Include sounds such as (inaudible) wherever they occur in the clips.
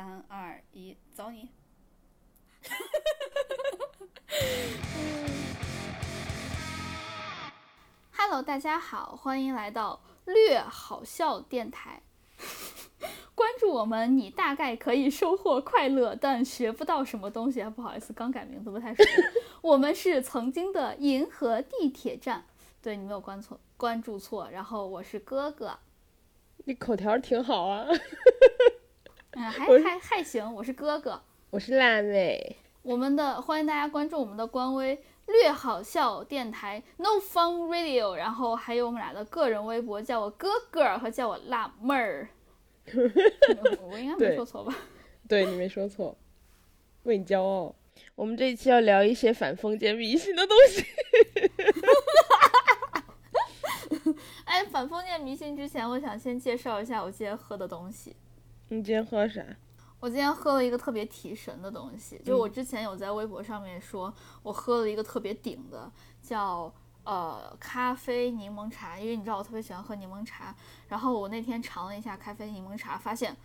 三二一，走你！Hello，大家好，欢迎来到略好笑电台。(laughs) 关注我们，你大概可以收获快乐，但学不到什么东西。不好意思，刚改名字不太熟。(laughs) 我们是曾经的银河地铁站，对你没有关错，关注错。然后我是哥哥，你口条挺好啊。嗯，还还还行，我是哥哥。我是辣妹，我们的欢迎大家关注我们的官微“略好笑电台 ”No Fun Radio，然后还有我们俩的个人微博，叫我哥哥和叫我辣妹儿。我应该没说错吧？对你没说错，为你骄傲。我们这一期要聊一些反封建迷信的东西。(laughs) 哎，反封建迷信之前，我想先介绍一下我今天喝的东西。你今天喝啥？我今天喝了一个特别提神的东西，就我之前有在微博上面说，我喝了一个特别顶的，叫呃咖啡柠檬茶，因为你知道我特别喜欢喝柠檬茶。然后我那天尝了一下咖啡柠檬茶，发现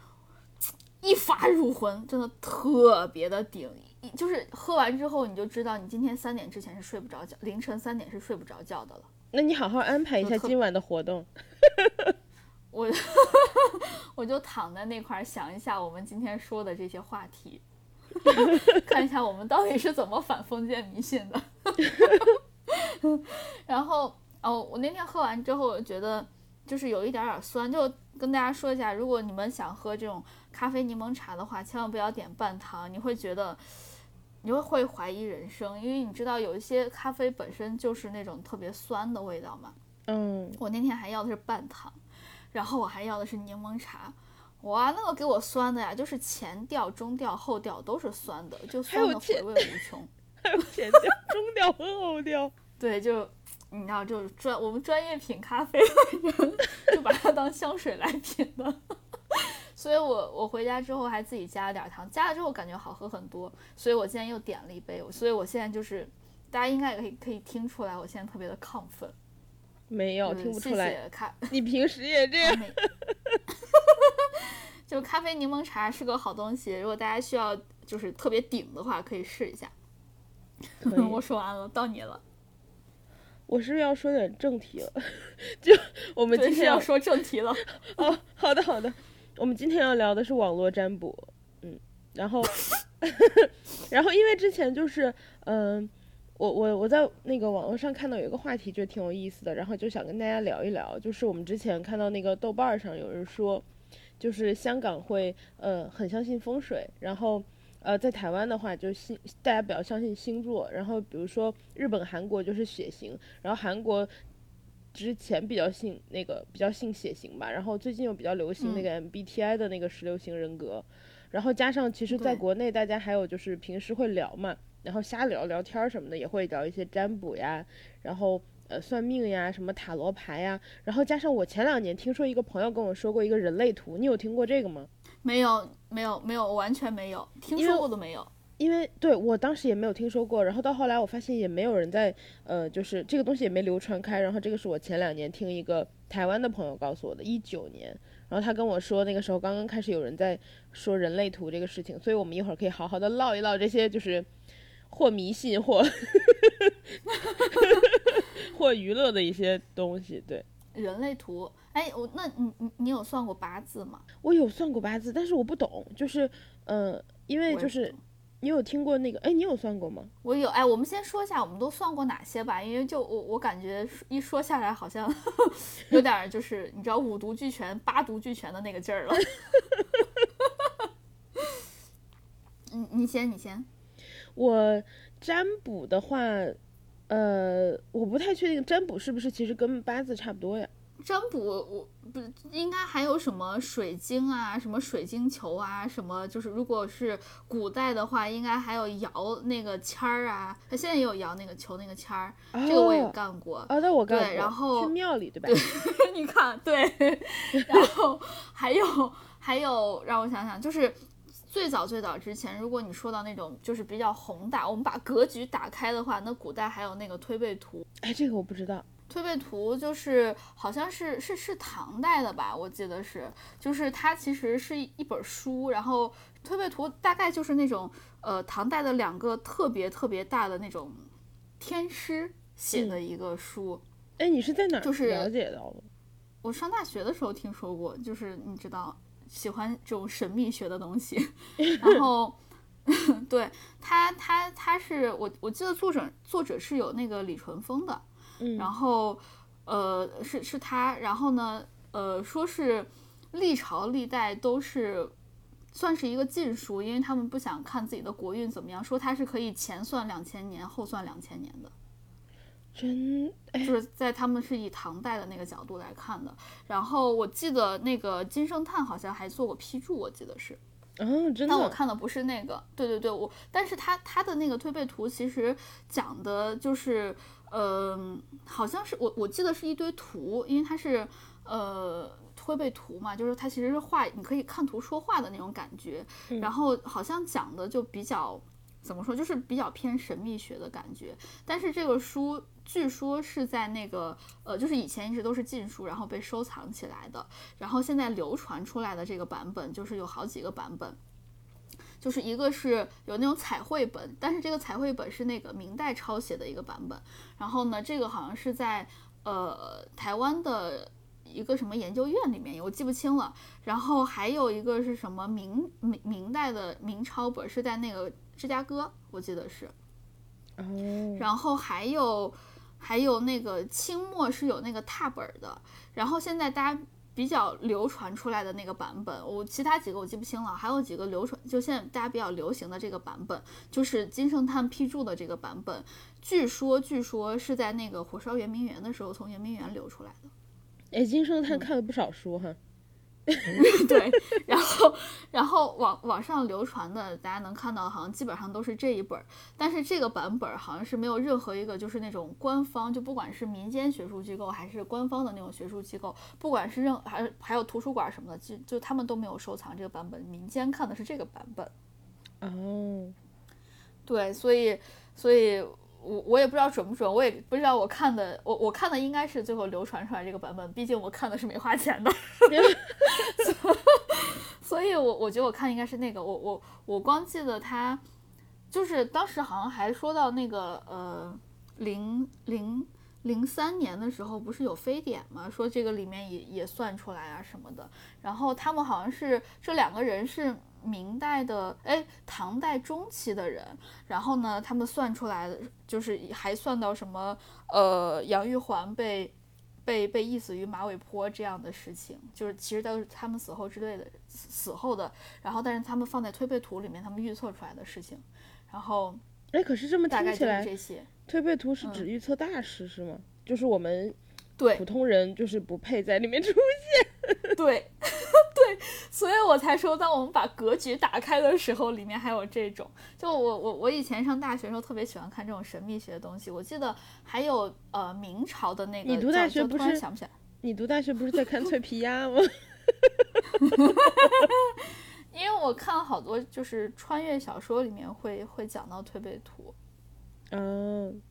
一发入魂，真的特别的顶。一就是喝完之后，你就知道你今天三点之前是睡不着觉，凌晨三点是睡不着觉的了。那你好好安排一下今晚的活动。(laughs) 我 (laughs) 我就躺在那块儿想一下我们今天说的这些话题，看一下我们到底是怎么反封建迷信的。(laughs) 然后哦，我那天喝完之后，我觉得就是有一点点酸，就跟大家说一下，如果你们想喝这种咖啡柠檬茶的话，千万不要点半糖，你会觉得。你会会怀疑人生，因为你知道有一些咖啡本身就是那种特别酸的味道嘛。嗯，我那天还要的是半糖，然后我还要的是柠檬茶。哇，那个给我酸的呀，就是前调、中调、后调都是酸的，就酸的回味无穷。(laughs) 还有前调、中调和后调。(laughs) 对，就你知道，就是专我们专业品咖啡的人，就把它当香水来品的。(laughs) 所以我我回家之后还自己加了点糖，加了之后感觉好喝很多，所以我今天又点了一杯。所以我现在就是，大家应该也可以可以听出来，我现在特别的亢奋。没有，就是听不出来。谢咖你平时也这样？(laughs) 就咖啡柠檬茶是个好东西，如果大家需要就是特别顶的话，可以试一下。(laughs) 我说完了，到你了。我是不是要说点正题了？(laughs) 就我们，今天是要说正题了。哦，好的好的，我们今天要聊的是网络占卜，嗯，然后，然后因为之前就是，嗯、我我我在那个网络上看到有一个话题，觉得挺有意思的，然后就想跟大家聊一聊，就是我们之前看到那个豆瓣儿上有人说，就是香港会呃很相信风水，然后。呃，在台湾的话，就星大家比较相信星座，然后比如说日本、韩国就是血型，然后韩国之前比较信那个比较信血型吧，然后最近又比较流行那个 MBTI 的那个十六型人格，然后加上其实在国内大家还有就是平时会聊嘛，然后瞎聊聊天什么的，也会聊一些占卜呀，然后呃算命呀，什么塔罗牌呀，然后加上我前两年听说一个朋友跟我说过一个人类图，你有听过这个吗？没有，没有，没有，完全没有，听说过都没有。因为对我当时也没有听说过，然后到后来我发现也没有人在，呃，就是这个东西也没流传开，然后这个是我前两年听一个台湾的朋友告诉我的，一九年，然后他跟我说那个时候刚刚开始有人在说人类图这个事情，所以我们一会儿可以好好的唠一唠这些就是或迷信或 (laughs) 或娱乐的一些东西。对人类图，哎，我那你你你有算过八字吗？我有算过八字，但是我不懂，就是呃，因为就是你有听过那个，哎，你有算过吗？我有，哎，我们先说一下我们都算过哪些吧，因为就我我感觉一说下来好像 (laughs) 有点儿就是你知道五毒俱全、八毒俱全的那个劲儿了。(laughs) 你你先，你先。我占卜的话，呃，我不太确定占卜是不是其实跟八字差不多呀？占卜我不应该还有什么水晶啊，什么水晶球啊，什么就是如果是古代的话，应该还有摇那个签儿啊，他现在也有摇那个球那个签儿，这个我也哦干过。哦，那我干对然后去庙里对吧？(laughs) 你看，对，(laughs) 然后还有还有，让我想想，就是最早最早之前，如果你说到那种就是比较宏大，我们把格局打开的话，那古代还有那个推背图，哎，这个我不知道。推背图就是好像是是是唐代的吧，我记得是，就是它其实是一本书，然后推背图大概就是那种呃唐代的两个特别特别大的那种天师写的一个书。哎，你是在哪就是了解到的？我上大学的时候听说过，就是你知道喜欢这种神秘学的东西，(laughs) 然后对他他他是我我记得作者作者是有那个李淳风的。嗯，然后，呃，是是他，然后呢，呃，说是历朝历代都是算是一个禁书，因为他们不想看自己的国运怎么样，说它是可以前算两千年，后算两千年的，真哎就是在他们是以唐代的那个角度来看的。然后我记得那个金圣叹好像还做过批注，我记得是。哦，真的但我看的不是那个，对对对，我，但是他他的那个推背图其实讲的就是，呃，好像是我我记得是一堆图，因为它是呃推背图嘛，就是它其实是画，你可以看图说话的那种感觉，然后好像讲的就比较怎么说，就是比较偏神秘学的感觉，但是这个书。据说是在那个呃，就是以前一直都是禁书，然后被收藏起来的。然后现在流传出来的这个版本，就是有好几个版本。就是一个是有那种彩绘本，但是这个彩绘本是那个明代抄写的一个版本。然后呢，这个好像是在呃台湾的一个什么研究院里面，我记不清了。然后还有一个是什么明明明代的明抄本，是在那个芝加哥，我记得是。哦，然后还有还有那个清末是有那个踏本的，然后现在大家比较流传出来的那个版本，我其他几个我记不清了，还有几个流传就现在大家比较流行的这个版本，就是金圣叹批注的这个版本，据说据说是在那个火烧圆明园的时候从圆明园流出来的。哎，金圣嗯叹看了不少书哈。(laughs) 对，然后然后网网上流传的，大家能看到，好像基本上都是这一本儿，但是这个版本儿好像是没有任何一个就是那种官方，就不管是民间学术机构还是官方的那种学术机构，不管是任还还有图书馆什么的，就就他们都没有收藏这个版本，民间看的是这个版本。哦，对，所以所以我我也不知道准不准，我也不知道我看的我我看的应该是最后流传出来这个版本，毕竟我看的是没花钱的，(laughs) 所以我我觉得我看应该是那个，我我我光记得他就是当时好像还说到那个呃零零。零三年的时候不是有非典嘛，说这个里面也也算出来啊什么的，然后他们好像是这两个人是明代的，哎，唐代中期的人，然后呢，他们算出来的就是还算到什么，呃，杨玉环被被被缢死于马嵬坡这样的事情，就是其实都是他们死后之类的死死后的，然后但是他们放在推背图里面，他们预测出来的事情，然后哎，可是这么大概就是听起来，这些，推背图是嗯指预测大师是吗？就是我们对普通人就是不配在里面出现。(laughs) 对 (laughs) 对，所以我才说，当我们把格局打开的时候，里面还有这种。就我我我以前上大学的时候特别喜欢看这种神秘学的东西，我记得还有呃明朝的那个，你读大学不是想不起来，你读大学不是在看脆皮鸭吗？(laughs) 因为我看了好多就是穿越小说里面会会讲到推背图。嗯，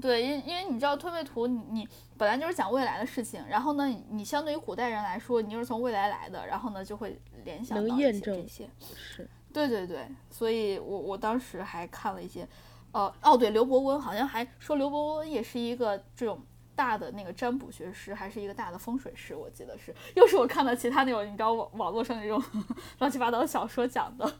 对，因因为你知道推背图你，你本来就是讲未来的事情，然后呢，你你相对于古代人来说，你又是从未来来的，然后呢就会联想到一些验证这些。是。对对对，所以我我当时还看了一些，呃，哦对，刘伯温好像还说刘伯温也是一个这种大的那个占卜学师，还是一个大的风水师，我记得是，又是我看到其他那种你知道网网络上那种 (laughs) 乱七八糟小说讲的，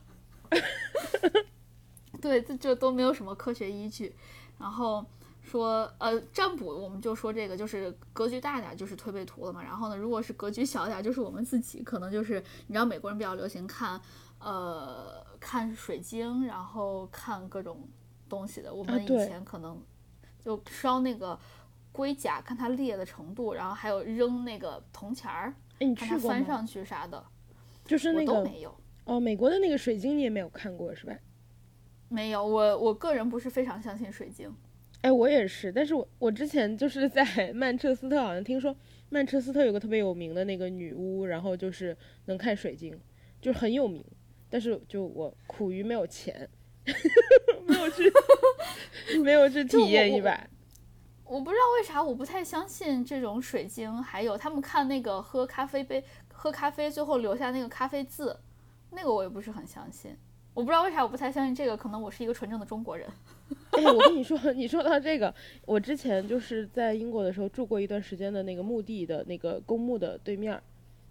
(laughs) 对，这这都没有什么科学依据，然后。说呃占卜，我们就说这个就是格局大点儿就是推背图了嘛。然后呢，如果是格局小点儿，就是我们自己可能就是你知道美国人比较流行看呃看水晶，然后看各种东西的。我们以前可能就烧那个龟甲，看它裂的程度，然后还有扔那个铜钱儿，哎，你看它去过吗？翻上去啥的，就是那个我都没有。哦，美国的那个水晶你也没有看过是吧？没有，我我个人不是非常相信水晶。哎，我也是，但是我我之前就是在 (laughs) 曼彻斯特，好像听说曼彻斯特有个特别有名的那个女巫，然后就是能看水晶，就是很有名。但是就我苦于没有钱，(laughs) 没有去 (laughs) 没有去体验一把。我不知道为啥我不太相信这种水晶，还有他们看那个喝咖啡杯喝咖啡最后留下那个咖啡渍，那个我也不是很相信。我不知道为啥我不太相信这个，可能我是一个纯正的中国人。(laughs) 哎，我跟你说，你说到这个，我之前就是在英国的时候住过一段时间的那个墓地的那个公墓的对面，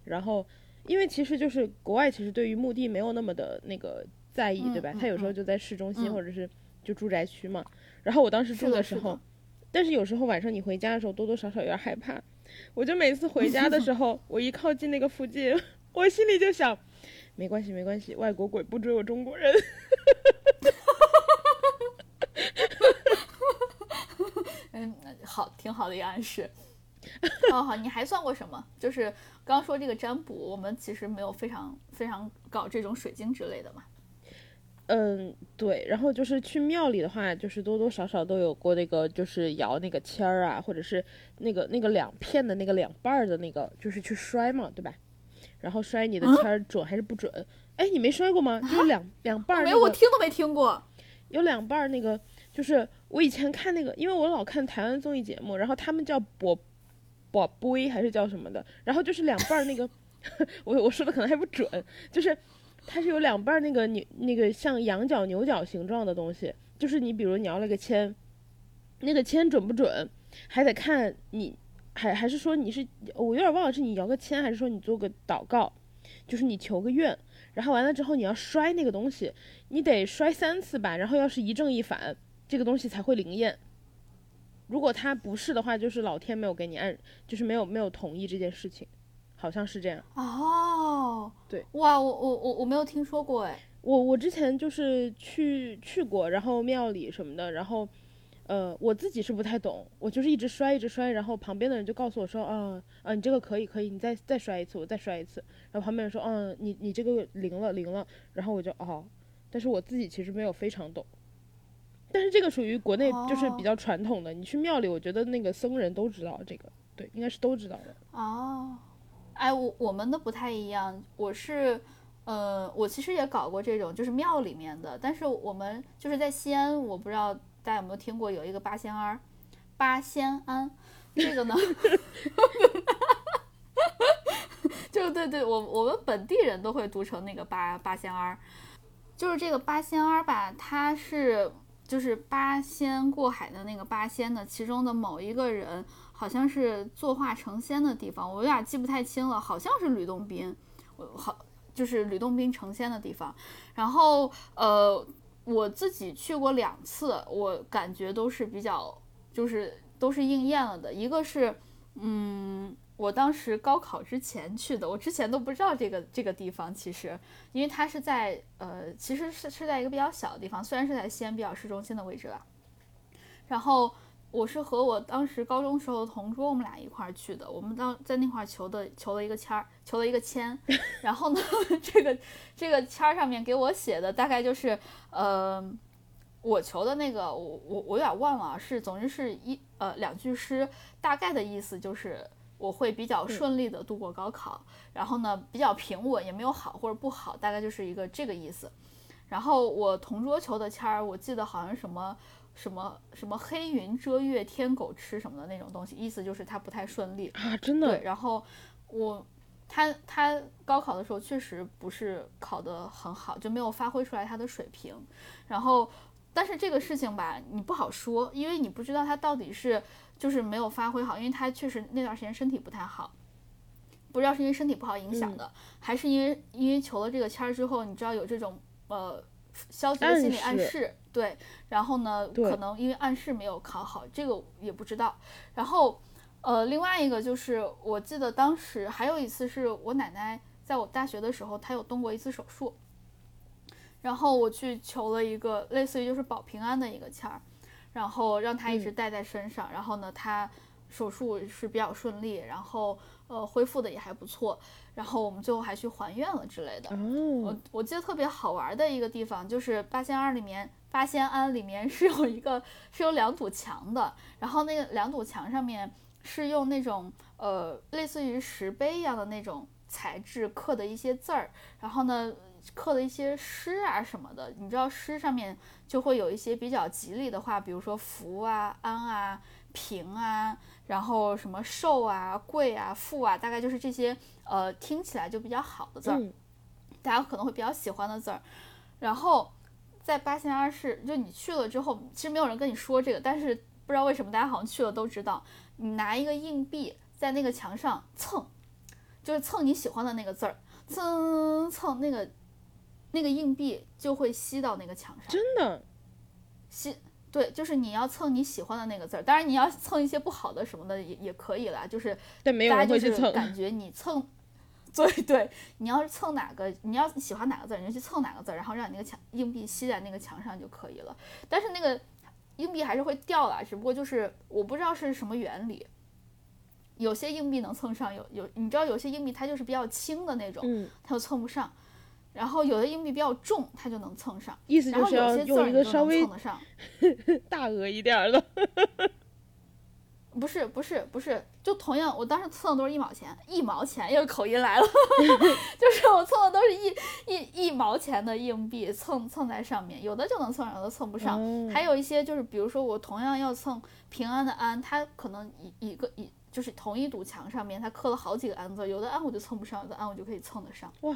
然后因为其实就是国外其实对于墓地没有那么的那个在意，对吧？他有时候就在市中心或者是就住宅区嘛。然后我当时住的时候，但是有时候晚上你回家的时候多多少少有点害怕，我就每次回家的时候，我一靠近那个附近，(laughs) 我心里就想。没关系，没关系，外国鬼不追我中国人。(laughs) 嗯，好，挺好的一个暗示。哦好，你还算过什么？就是刚说这个占卜，我们其实没有非常非常搞这种水晶之类的嘛。嗯，对。然后就是去庙里的话，就是多多少少都有过那个，就是摇那个签儿啊，或者是那个那个两片的那个两半儿的那个，就是去摔嘛，对吧？然后摔你的签儿准还是不准？哎，你没摔过吗？就是两两半儿。没有，我听都没听过。有两半儿那个，就是我以前看那个，因为我老看台湾综艺节目，然后他们叫宝宝杯还是叫什么的，然后就是两半儿那个，(laughs) 我我说的可能还不准，就是它是有两半儿那个牛那个像羊角牛角形状的东西，就是你比如你要了个签，那个签准不准，还得看你。还还是说你是我有点忘了是你摇个签还是说你做个祷告，就是你求个愿，然后完了之后你要摔那个东西，你得摔三次吧，然后要是一正一反，这个东西才会灵验。如果他不是的话，就是老天没有给你按，就是没有没有同意这件事情，好像是这样。哦，对，哇，我我我我没有听说过哎，我我之前就是去去过，然后庙里什么的，然后。呃，我自己是不太懂，我就是一直摔，一直摔，然后旁边的人就告诉我说，啊啊，你这个可以，可以，你再再摔一次，我再摔一次。然后旁边人说，嗯，你你这个灵了，灵了。然后我就哦，但是我自己其实没有非常懂。但是这个属于国内就是比较传统的，你去庙里，我觉得那个僧人都知道这个，对，应该是都知道的。哦，哎，我我们的不太一样，我是，呃，我其实也搞过这种，就是庙里面的，但是我们就是在西安，我不知道。大家有没有听过有一个八仙庵？八仙庵，这个呢？(laughs) 就对对，我我们本地人都会读成那个八八仙庵。就是这个八仙庵吧，它是就是八仙过海的那个八仙的其中的某一个人，好像是作画成仙的地方，我有点记不太清了，好像是吕洞宾，我好就是吕洞宾成仙的地方。然后呃。我自己去过两次，我感觉都是比较，就是都是应验了的。一个是，嗯，我当时高考之前去的，我之前都不知道这个这个地方，其实，因为它是在，呃，其实是是在一个比较小的地方，虽然是在西安比较市中心的位置了，然后。我是和我当时高中时候的同桌，我们俩一块儿去的。我们当在那块儿求的，求了一个签儿，求了一个签。(laughs) 然后呢，(laughs) 这个这个签儿上面给我写的大概就是，呃，我求的那个，我我我有点忘了，是总之是一呃两句诗，大概的意思就是我会比较顺利的度过高考，然后呢比较平稳，也没有好或者不好，大概就是一个这个意思。然后我同桌求的签儿，我记得好像什么。什么什么黑云遮月，天狗吃什么的那种东西，意思就是他不太顺利啊，真的。对，然后我他他高考的时候确实不是考得很好，就没有发挥出来他的水平。然后，但是这个事情吧，你不好说，因为你不知道他到底是就是没有发挥好，因为他确实那段时间身体不太好，不知道是因为身体不好影响的，还是因为因为求了这个签儿之后，你知道有这种呃。消极的心理暗示，对，然后呢，可能因为暗示没有考好，这个也不知道。然后，呃，另外一个就是，我记得当时还有一次是我奶奶在我大学的时候，她有动过一次手术，然后我去求了一个类似于就是保平安的一个签儿，然后让她一直带在身上。然后呢，她手术是比较顺利，然后呃恢复的也还不错。然后我们最后还去还愿了之类的。我我记得特别好玩的一个地方就是八仙庵里面，八仙庵里面 (laughs) 是有一个是有两堵墙的，然后那个两堵墙上面是用那种呃类似于石碑一样的那种材质刻的一些字儿，然后呢刻的一些诗啊什么的。你知道诗上面就会有一些比较吉利的话，比如说福啊、安啊、平啊，然后什么寿啊、贵啊、富啊，大概就是这些呃听起来就比较好的字儿，嗯大家可能会比较喜欢的字儿。然后在八仙二是，就你去了之后，其实没有人跟你说这个，但是不知道为什么大家好像去了都知道，你拿一个硬币在那个墙上蹭，就是蹭你喜欢的那个字儿，蹭蹭那个那个硬币就会吸到那个墙上。真的，吸，对，就是你要蹭你喜欢的那个字儿，当然你要蹭一些不好的什么的也也可以啦，就是但没有大家就是人会去蹭。感觉你蹭，(laughs) 对对，你要是蹭哪个，你要喜欢哪个字儿，你就去蹭哪个字儿，然后让你那个墙硬币吸在那个墙上就可以了。但是那个硬币还是会掉啦，只不过就是我不知道是什么原理。有些硬币能蹭上，有有你知道有些硬币它就是比较轻的那种，嗯，它就蹭不上。然后有的硬币比较重，它就能蹭上。意思就是要用有些字儿你就一个稍微能蹭得上。(laughs) 大额一点儿的。(laughs) 不是不是不是，就同样，我当时蹭的都是一毛钱，一毛钱又口音来了，(laughs) 就是我蹭的都是一一一毛钱的硬币，蹭蹭在上面，有的就能蹭上，有的蹭不上。哦还有一些就是，比如说我同样要蹭平安的安，它可能一一个一就是同一堵墙上面，它刻了好几个安字，有的安我就蹭不上，有的安我就可以蹭得上。哇，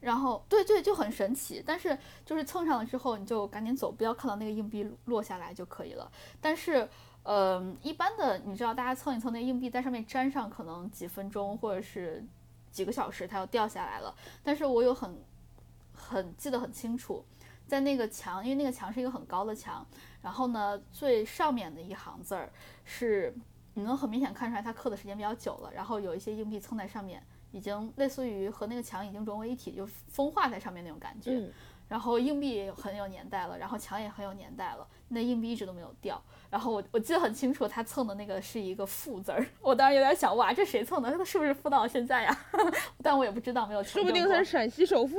然后对对，就很神奇。但是就是蹭上了之后，你就赶紧走，不要看到那个硬币落下来就可以了。但是，嗯、一般的你知道，大家蹭一蹭那硬币在上面粘上，可能几分钟或者是几个小时，它就掉下来了。但是我有很很记得很清楚，在那个墙，因为那个墙是一个很高的墙，然后呢，最上面的一行字儿是你能很明显看出来它刻的时间比较久了，然后有一些硬币蹭在上面。已经类似于和那个墙已经融为一体，就风化在上面那种感觉。嗯，然后硬币也很有年代了，然后墙也很有年代了，那硬币一直都没有掉。然后我我记得很清楚，他蹭的那个是一个负字儿，(laughs) 我当时有点想，哇，这谁蹭的？他是不是负到现在呀？(laughs) 但我也不知道，没有说不定他是陕西首富。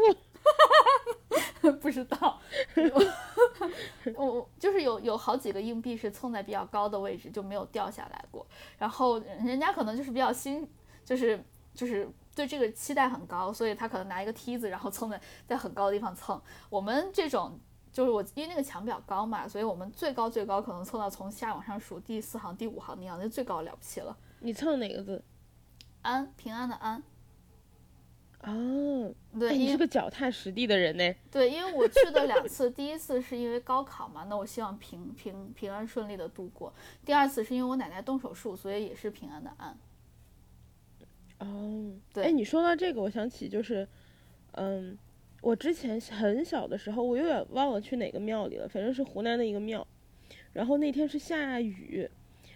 (laughs) 不知道。我我就是有有好几个硬币是蹭在比较高的位置，就没有掉下来过。然后人家可能就是比较新，就是就是对这个期待很高，所以他可能拿一个梯子，然后蹭在在很高的地方蹭。我们这种就是我因为那个墙比较高嘛，所以我们最高最高可能蹭到从下往上数第四行、第五行那样，那最高了不起了。你蹭哪个字？安平安的安，哦，对，哎，你是个脚踏实地的人呢。对，因为我去的两次，第一次是因为高考嘛，那我希望平平平安顺利的度过；第二次是因为我奶奶动手术，所以也是平安的安。哦，对。哎，你说到这个，我想起就是，嗯，我之前很小的时候，我有点忘了去哪个庙里了，反正是湖南的一个庙。然后那天是下雨，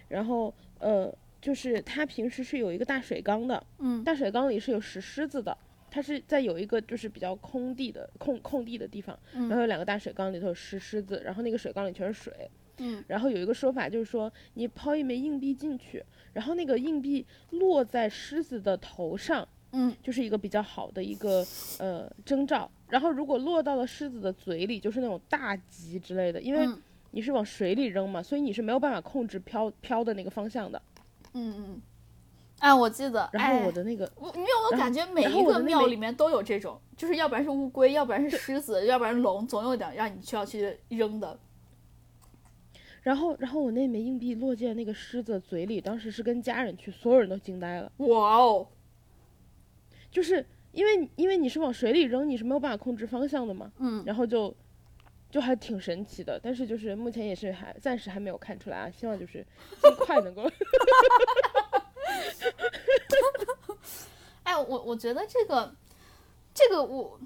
然后呃，就是它平时是有一个大水缸的，嗯。大水缸里是有石狮子的，它是在有一个就是比较空地的空空地的地方，然后嗯有两个大水缸里头有石狮子，然后那个水缸里全是水，嗯然后有一个说法就是说，你抛一枚硬币进去，然后那个硬币落在狮子的头上，嗯就是一个比较好的一个呃征兆。然后如果落到了狮子的嘴里，就是那种大吉之类的，因为嗯你是往水里扔嘛，所以你是没有办法控制飘飘的那个方向的。嗯嗯。哎，我记得，然后哎我的那个，我你有没有感觉每一个庙里面都有这种，就是要不然是乌龟，要不然是狮子，要不然龙，总有点让你需要去扔的。然后然后我那枚硬币落进那个狮子嘴里，当时是跟家人去，所有人都惊呆了，哇哦！就是因为因为你是往水里扔，你是没有办法控制方向的嘛。嗯，然后就就还挺神奇的，但是就是目前也是还暂时还没有看出来啊，希望就是尽 (laughs) 快能够 (laughs) 哎，我我觉得这个，这个我，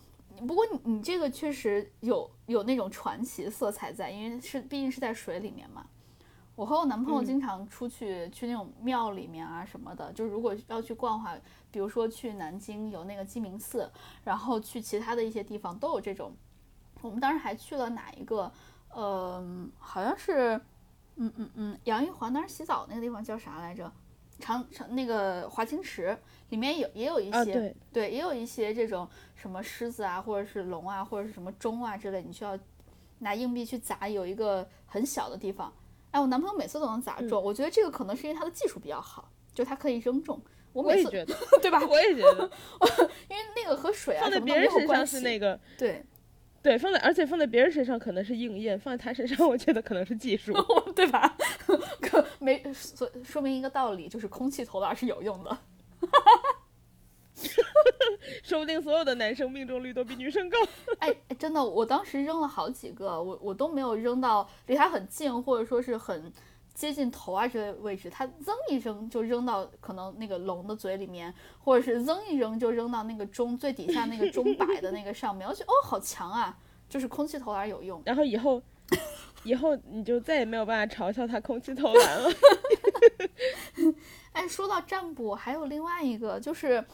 不过你你这个确实有有那种传奇色彩在，因为是毕竟是在水里面嘛。我和我男朋友嗯经常出去、去那种庙里面啊什么的，就如果要去逛的话，比如说去南京有那个鸡鸣寺，然后去其他的一些地方都有这种。我们当时还去了哪一个？呃，好像是，嗯嗯嗯，杨玉环当时洗澡那个地方叫啥来着？长长那个华清池里面有也有一些、啊，对，对，也有一些这种什么狮子啊，或者是龙啊，或者是什么钟啊之类，你需要拿硬币去砸，有一个很小的地方。哎，我男朋友每次都能砸中，我觉得这个可能是因为他的技术比较好，就他可以扔中。我每次觉得，(laughs) 对吧？我也觉得 (laughs) 因为那个和水啊什么都没别人身上有关系。是那个，对，对，放在而且放在别人身上可能是应验，放在他身上我觉得可能是技术，(laughs) 对吧？可没说说明一个道理，就是空气投篮是有用的。说不定所有的男生命中率都比女生高。哎，真的，我当时扔了好几个，我我都没有扔到离他很近，或者说是很接近头啊之类位置，他扔一扔就扔到可能那个龙的嘴里面，或者是扔一扔就扔到那个钟最底下那个钟摆的那个上面。我觉得哦，好强啊！就是空气投篮有用。(laughs) 然后以后，(laughs) 以后你就再也没有办法嘲笑他空气投篮了。(laughs) 哎，说到占卜，还有另外一个就是。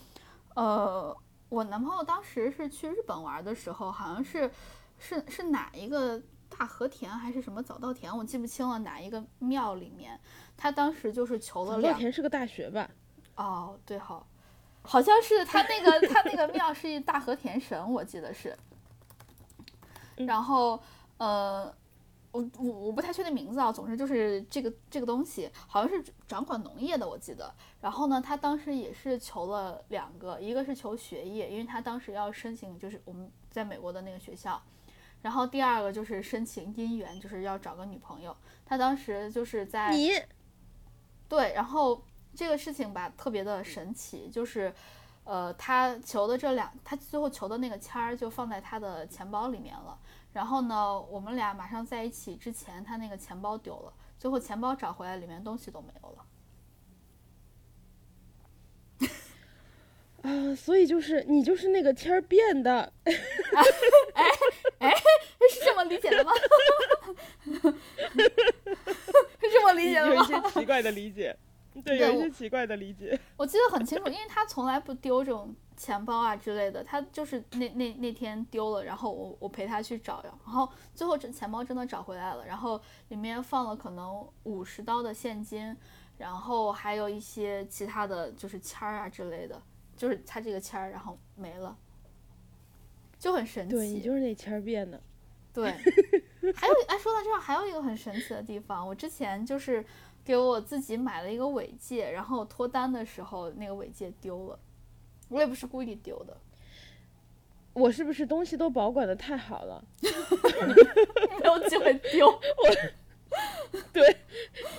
呃，我男朋友当时是去日本玩的时候，好像是，是是哪一个大和田还是什么早稻田，我记不清了哪一个庙里面，他当时就是求了两。早稻田是个大学吧？哦，对好，好像是他那个他那个庙是一大和田神，我记得是。(laughs) 然后，呃。我我我不太确定名字啊，总之就是这个这个东西好像是掌管农业的，我记得。然后呢，他当时也是求了两个，一个是求学业，因为他当时要申请就是我们在美国的那个学校。然后第二个就是申请姻缘，就是要找个女朋友。他当时就是在你对，然后这个事情吧特别的神奇，就是呃他求的这两，他最后求的那个签儿就放在他的钱包里面了。然后呢，我们俩马上在一起之前，他那个钱包丢了，最后钱包找回来，里面东西都没有了。啊，所以就是你就是那个签儿变的。哎哎，是这么理解的吗？(laughs) 是这么理解的吗？有一些奇怪的理解，对，有一些奇怪的理解。我记得很清楚，因为他从来不丢这种。钱包啊之类的，他就是那那那天丢了，然后我我陪他去找，然后最后这钱包真的找回来了，然后里面放了可能五十刀的现金，然后还有一些其他的就是签儿啊之类的，就是他这个签儿然后没了，就很神奇。对你就是那签儿变的。对，(laughs) 还有哎，说到这儿还有一个很神奇的地方，我之前就是给我自己买了一个尾戒，然后脱单的时候那个尾戒丢了。我也不是故意丢的，我是不是东西都保管的太好了，(laughs) 没有机会丢？(laughs) 我，对，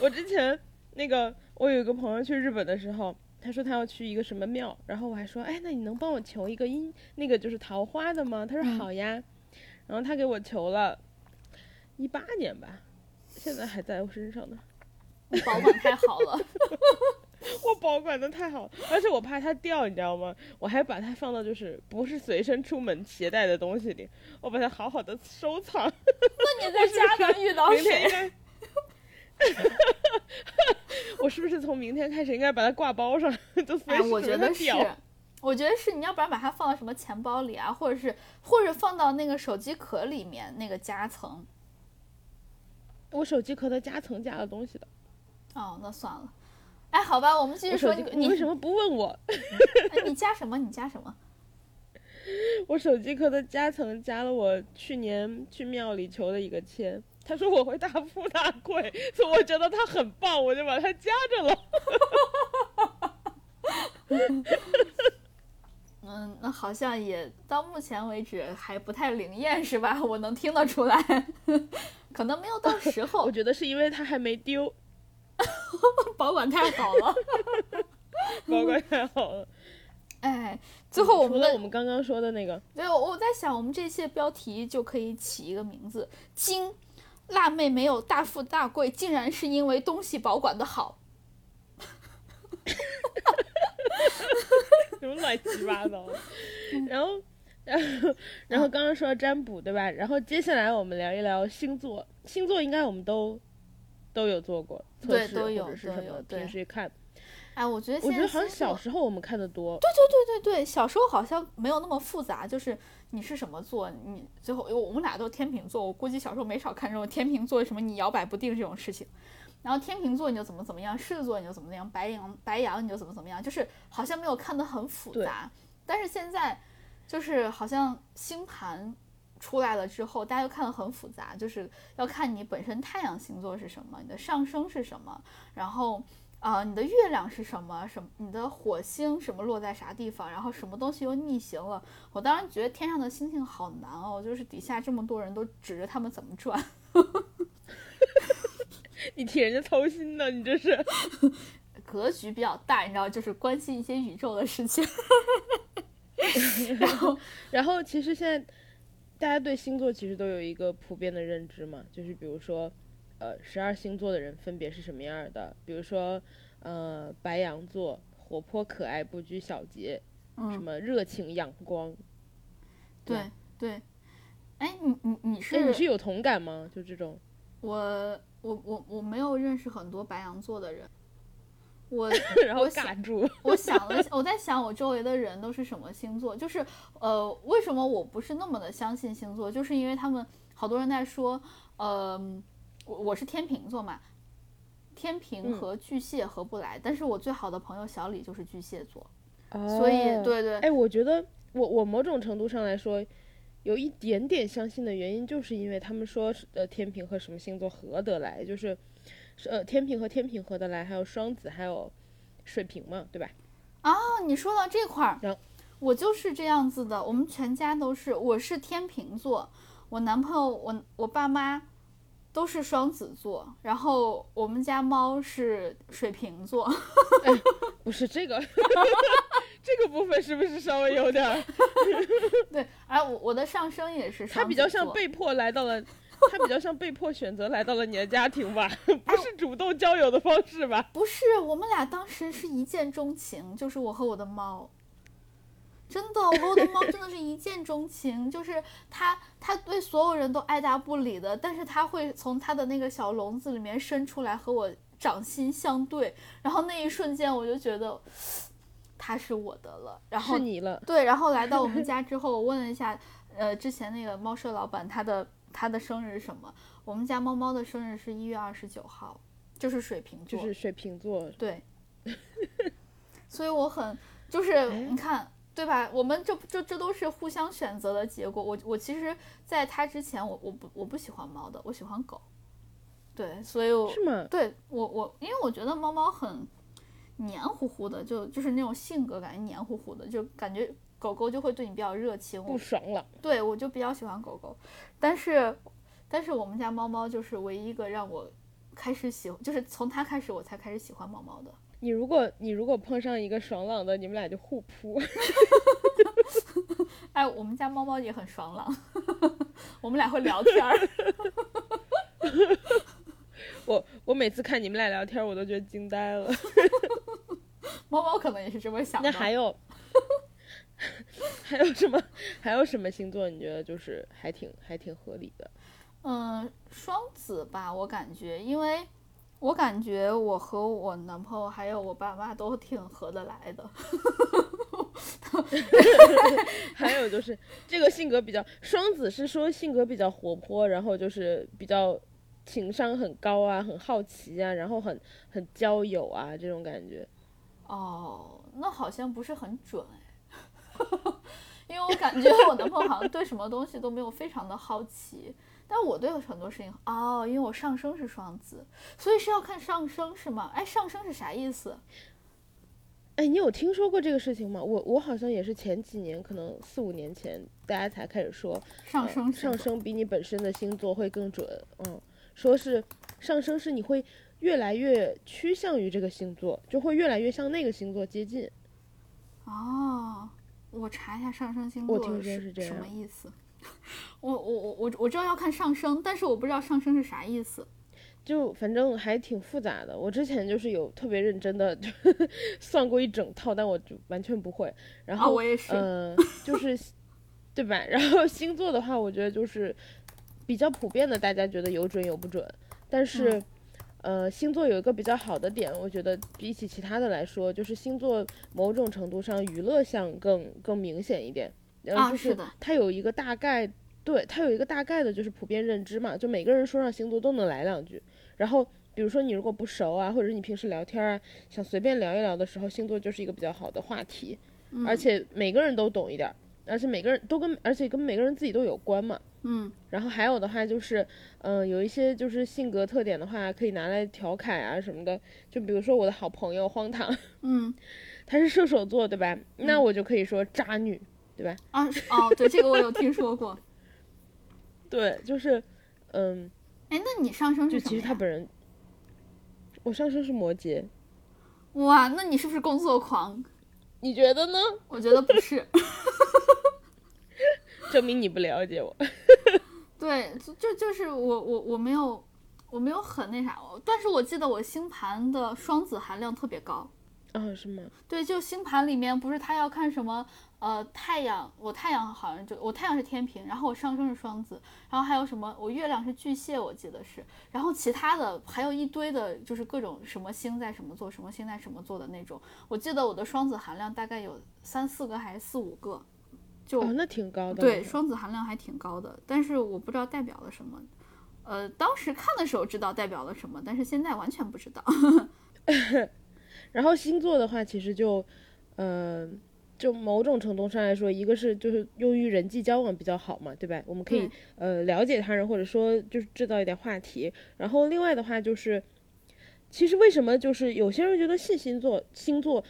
我之前那个，我有一个朋友去日本的时候，他说他要去一个什么庙，然后我还说，哎，那你能帮我求一个姻，那个就是桃花的吗？他说好呀，然后他给我求了，一八年吧，现在还在我身上呢，保管太好了。(laughs) 我保管的太好，而且我怕它掉，你知道吗？我还把它放到就是不是随身出门携带的东西里，我把它好好的收藏。那你在家能遇到谁？(laughs) (laughs) 我是不是从明天开始应该把它挂包上？就随时我觉得是，我觉得是，你要不然把它放到什么钱包里啊，或者是或者放到那个手机壳里面那个夹层。我手机壳的夹层夹了东西的。哦，那算了。哎，好吧，我们继续说。你为什么不问我？你加什么？你加什么？(laughs) 我手机壳的夹层加了我去年去庙里求的一个签。他说我会大富大贵，所以我觉得他很棒，我就把他加着了。(laughs) 嗯，那好像也到目前为止还不太灵验，是吧？我能听得出来，可能没有到时候。我觉得是因为他还没丢。保管太好了，(laughs) 保管太好了。哎，最后我们我们刚刚说的那个，对，我在想，我们这些标题就可以起一个名字：金辣妹没有大富大贵，竟然是因为东西保管的好。(laughs) 什么乱七八糟？然后，然后，(laughs) 然后刚刚说占卜对吧？然后接下来我们聊一聊星座。星座应该我们都。都有做过测试，或者是什么平时看。哎，我觉得我觉得好像小时候我们看的多。对对对对对，小时候好像没有那么复杂，就是你是什么座，你最后我们俩都天秤座，我估计小时候没少看这种天秤座什么你摇摆不定这种事情。然后天秤座你就怎么怎么样，狮子座你就怎么怎么样，白羊白羊你就怎么怎么样，就是好像没有看得很复杂。但是现在就是好像星盘。出来了之后，大家又看得很复杂，就是要看你本身太阳星座是什么，你的上升是什么，然后，啊、你的月亮是什么？什么？你的火星什么落在啥地方？然后什么东西又逆行了？我当时觉得天上的星星好难哦，就是底下这么多人都指着他们怎么转。(laughs) 你替人家操心呢，你这是。(laughs) 格局比较大，你知道，就是关心一些宇宙的事情。(laughs) 然后，然后其实现在大家对星座其实都有一个普遍的认知嘛，就是比如说，呃，十二星座的人分别是什么样儿的？比如说，呃，白羊座活泼可爱、不拘小节，什嗯，么热情阳光。对对。哎，你你你是哎，你是有同感吗？就这种，我我我我没有认识很多白羊座的人，我 (laughs) 然后我想尬住。我想了，我在想我周围的人都是什么星座，就是呃，为什么我不是那么的相信星座，就是因为他们好多人在说，呃，我我是天秤座嘛，天平嗯和巨蟹合不来，但是我最好的朋友小李就是巨蟹座，所所以对对，哎，我觉得我我某种程度上来说，有一点点相信的原因，就是因为他们说是呃天平和什么星座合得来，就是是呃天平和天平合得来，还有双子，还有水瓶嘛，对吧？哦，你说到这块儿我就是这样子的，我们全家都是，我是天秤座，我男朋友，我我爸妈都是双子座，然后我们家猫是水瓶座，(laughs) 不是这个，(laughs) 这个部分是不是稍微有点儿？(laughs) 对，哎我我的上升也是双子座，他比较像被迫来到了，它比较像被迫选择来到了你的家庭吧，哎不是主动交友的方式吧？不是，我们俩当时是一见钟情，就是我和我的猫。真的，我和我的猫真的是一见钟情，(laughs) 就是它，它对所有人都爱答不理的，但是它会从它的那个小笼子里面伸出来和我掌心相对，然后那一瞬间我就觉得它是我的了。然后是你了，(laughs) 对，然后来到我们家之后，我问了一下，呃，之前那个猫舍老板他的他的生日是什么？我们家猫猫的生日是一月二十九号，就是水瓶座。就是水瓶座，对，所以我很就是哎你看对吧？我们这这这都是互相选择的结果。我我其实在他之前，我我不我不喜欢猫的，我喜欢狗。对，所以我是吗？对我我因为我觉得猫猫很黏糊糊的，就就是那种性格感觉黏糊糊的，就感觉狗狗就会对你比较热情。不爽朗。对我就比较喜欢狗狗，但是但是我们家猫猫就是唯一一个让我开始喜，就是从它开始我才开始喜欢猫猫的。你如果你如果碰上一个爽朗的，你们俩就互扑。(laughs) 哎，我们家猫猫也很爽朗，(laughs) 我们俩会聊天儿。(laughs) 我我每次看你们俩聊天，我都觉得惊呆了。猫猫可能也是这么想的。那还有还有什么还有什么星座你觉得就是还挺还挺合理的？嗯，双子吧，我感觉，因为我感觉我和我男朋友还有我爸妈都挺合得来的。(laughs) 还有就是这个性格比较双子是说性格比较活泼，然后就是比较情商很高啊，很好奇啊，然后很很交友啊这种感觉。哦，那好像不是很准哎，(laughs) 因为我感觉我男朋友好像对什么东西都没有非常的好奇，但我对很多事情哦，因为我上升是双子，所以是要看上升是吗？哎，上升是啥意思？哎，你有听说过这个事情吗？我我好像也是前几年，可能四五年前，大家才开始说上呃上升比你本身的星座会更准。嗯，说是上升是你会越来越趋向于这个星座，就会越来越向那个星座接近。哦，我查一下上升星座我听说是什么是这样意思。(laughs) 我我我我我知道要看上升，但是我不知道上升是啥意思。就反正还挺复杂的。我之前就是有特别认真的 (laughs) 算过一整套，但我就完全不会。然啊，后，我也是。嗯、就是 (laughs) 对吧？然后星座的话，我觉得就是比较普遍的，大家觉得有准有不准。但是，嗯呃，星座有一个比较好的点，我觉得比起其他的来说，就是星座某种程度上娱乐项更更明显一点。然后就是啊的它有一个大概，对，它有一个大概的就是普遍认知嘛，就每个人说上星座都能来两句。然后比如说你如果不熟啊，或者是你平时聊天啊，想随便聊一聊的时候，星座就是一个比较好的话题，嗯而且每个人都懂一点，而且每个人都跟，而且跟每个人自己都有关嘛。嗯然后还有的话就是，嗯、有一些就是性格特点的话，可以拿来调侃啊什么的。就比如说我的好朋友荒唐，嗯 (laughs) 他是射手座，对吧？那我就可以说渣女，对吧？啊哦，对，这个我有听说过。(laughs) 对，就是，嗯，哎，那你上升就是其？实他本人，我上升是摩羯，哇，那你是不是工作狂？你觉得呢？我觉得不是。(laughs) 证明你不了解我。(laughs) 对，就就就是我我我没有我没有很那啥，但是我记得我星盘的双子含量特别高。啊，是吗？对，就星盘里面不是他要看什么呃太阳，我太阳好像就我太阳是天平，然后我上升是双子，然后还有什么我月亮是巨蟹，我记得是，然后其他的还有一堆的就是各种什么星在什么座，什么星在什么座的那种。我记得我的双子含量大概有三四个还是四五个，就、哦，那挺高的。对，双子含量还挺高的，但是我不知道代表了什么。呃，当时看的时候知道代表了什么，但是现在完全不知道。(laughs) 然后星座的话，其实就，嗯、就某种程度上来说，一个是就是用于人际交往比较好嘛，对吧？我们可以对呃了解他人，或者说就是制造一点话题。然后另外的话就是，其实为什么就是有些人觉得信星座星座，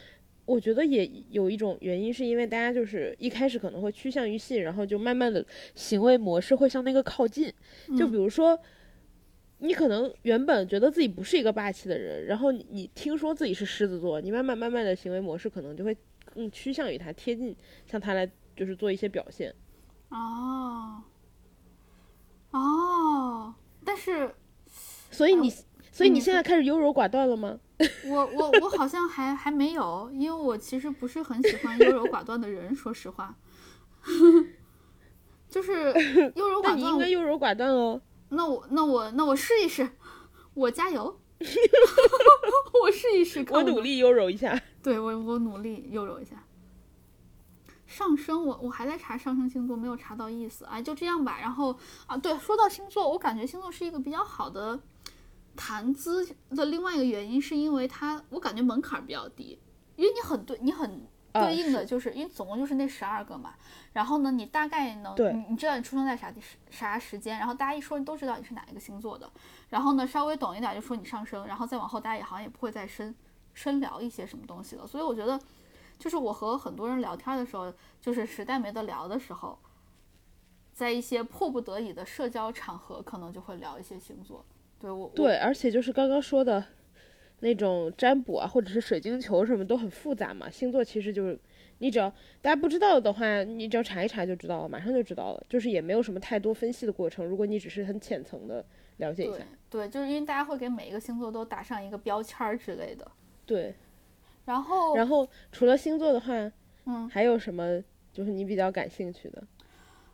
我觉得也有一种原因，是因为大家就是一开始可能会趋向于信，然后就慢慢的行为模式会向那个靠近。就比如说。你可能原本觉得自己不是一个霸气的人，然后你你听说自己是狮子座，你慢慢慢慢的行为模式可能就会更趋向于他，贴近向他来就是做一些表现。哦，哦，但是所以你，所以你现在开始优柔寡断了吗？(laughs) 我我我好像还还没有，因为我其实不是很喜欢优柔寡断的人，说实话。(laughs) 就是 (laughs) 优柔寡断你应该，优柔寡断哦。那我那我那我试一试，我加油，(laughs) 我试一试，我努力优柔一下。对我，我努力优柔一下。上升，我我还在查上升星座，没有查到意思。哎，就这样吧。然后啊，对，说到星座，我感觉星座是一个比较好的谈资的另外一个原因，是因为它，我感觉门槛比较低，因为你很对，你很啊对应的就是，因为总共就是那十二个嘛。然后呢，你大概能，你你知道你出生在啥地啥时间，然后大家一说都知道你是哪一个星座的。然后呢，稍微懂一点就说你上升，然后再往后大家也好像也不会再深深聊一些什么东西了。所以我觉得，就是我和很多人聊天的时候，就是实在没得聊的时候，在一些迫不得已的社交场合，可能就会聊一些星座。对，我对，而且就是刚刚说的那种占卜啊，或者是水晶球什么都很复杂嘛。星座其实就是你只要大家不知道的话，你只要查一查就知道了，马上就知道了。就是也没有什么太多分析的过程。如果你只是很浅层的了解一下对，对，就是因为大家会给每一个星座都打上一个标签儿之类的。对。然后，然后除了星座的话，嗯，还有什么就是你比较感兴趣的？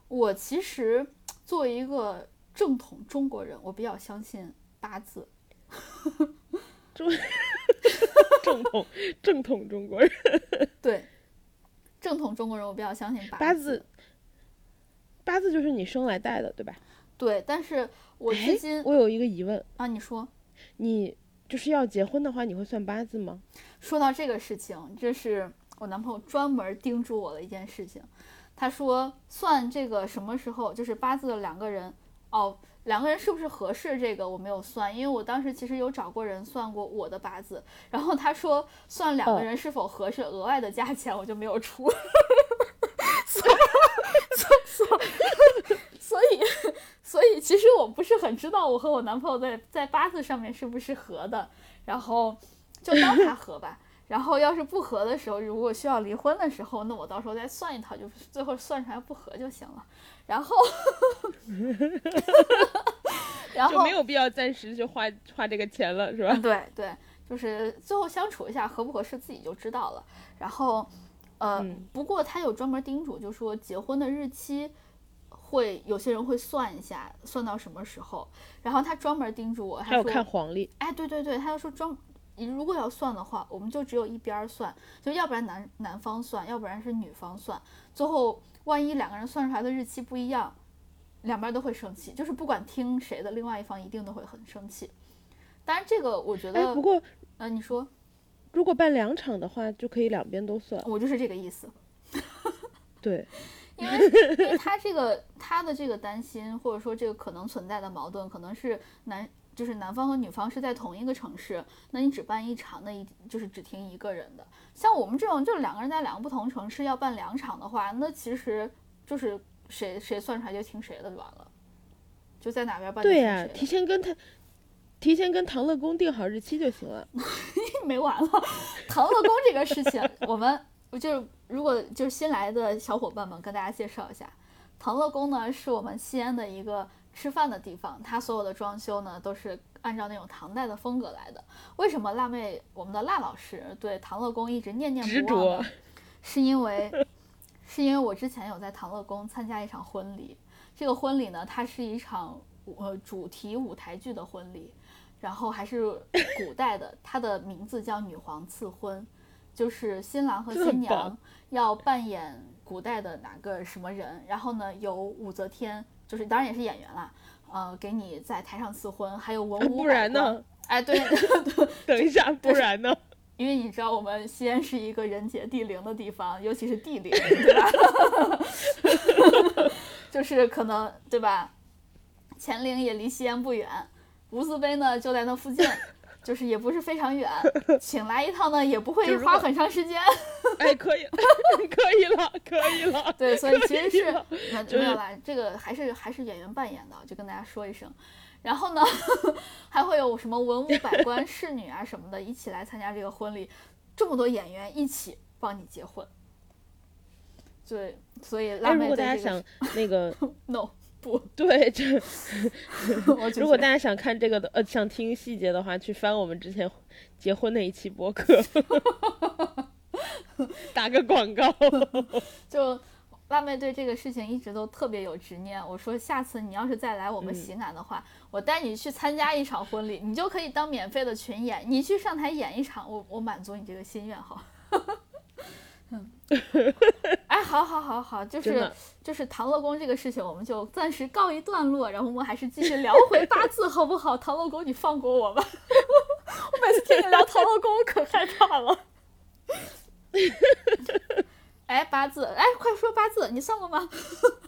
我其实作为一个正统中国人，我比较相信八字。(laughs) (laughs) 正统正统中国人对，正统中国人，我比较相信八八字，八字就是你生来带的，对吧？对，但是我哎至今我有一个疑问，啊，你说你就是要结婚的话，你会算八字吗？说到这个事情，这是我男朋友专门叮嘱我的一件事情。他说算这个什么时候，就是八字的两个人哦，两个人是不是合适？这个我没有算，因为我当时其实有找过人算过我的八字，然后他说算两个哦人是否合适，额外的价钱我就没有出。(laughs) 所以，所所所以，所以其实我不是很知道我和我男朋友在在八字上面是不是合的，然后就当他合吧。然后要是不合的时候，如果需要离婚的时候，那我到时候再算一套，就最后算出来不合就行了。然后，(laughs) 然后就没有必要暂时就花花这个钱了，是吧？对对，就是最后相处一下合不合适自己就知道了。然后，呃，嗯不过他有专门叮嘱，就说结婚的日期会有些人会算一下，算到什么时候。然后他专门叮嘱我，还有他说看黄历，哎，对对对，他就说专，你如果要算的话，我们就只有一边儿算，就要不然男男方算，要不然是女方算。最后万一两个人算出来的日期不一样，两边儿都会生气，就是不管听谁的，另外一方一定都会很生气。当然，这个我觉哎，得，不过呃，你说，如果办两场的话，就可以两边都算。我就是这个意思。(laughs) 对，因为因为他这个他的这个担心，或者说这个可能存在的矛盾，可能是男就是男方和女方是在同一个城市，那你只办一场，那一就是只听一个人的。像我们这种就是两个人在两个不同城市要办两场的话，那其实就是谁谁算出来就听谁的就完了，就在哪边办对呀、提前跟他提前跟唐乐宫定好日期就行了。(laughs) 没完了。唐乐宫这个事情，我们就是如果就是新来的小伙伴们跟大家介绍一下，唐乐宫呢是我们西安的一个吃饭的地方，它所有的装修呢都是按照那种唐代的风格来的。为什么辣妹我们的辣老师对唐乐宫一直念念不忘呢着？(laughs) 是因为是因为我之前有在唐乐宫参加一场婚礼，这个婚礼呢，它是一场呃主题舞台剧的婚礼，然后还是古代的，它的名字叫女皇赐婚，就是新郎和新娘要扮演古代的哪个什么人，然后呢由武则天，就是当然也是演员啦，呃，给你在台上赐婚，还有文武不然呢？哎，(laughs) 对，等一下，不然呢？因为你知道我们西安是一个人杰地灵的地方，尤其是地灵，(laughs) 对吧？(laughs) 就是可能对吧？乾陵也离西安不远，无字碑呢就在那附近，就是也不是非常远，(laughs) 请来一趟呢也不会花很长时间。(laughs) 哎，可以，(laughs) 可以了，可以了。对，所以其实是了那就是没有啦，这个还是还是演员扮演的，就跟大家说一声。然后呢，还会有什么文武百官、侍女啊什么的，一起来参加这个婚礼，这么多演员一起帮你结婚。对，所以辣哎，妹如果大家对这个想那个，no 不，(laughs) 对，这 (laughs) 如果大家想看这个的，呃，想听细节的话，去翻我们之前结婚那一期播客，(laughs) 打个广告。就辣妹对这个事情一直都特别有执念。我说下次你要是再来我们嗯西安的话，我带你去参加一场婚礼，你就可以当免费的群演，你去上台演一场，我我满足你这个心愿好。嗯，(laughs) 哎，好好好好，就是就是唐乐宫这个事情，我们就暂时告一段落，然后我们还是继续聊回八字，好不好？唐乐宫，你放过我吧！(laughs) 我每次听你聊唐乐宫，我可害怕了。哎，八字，哎，快说八字，你算过吗？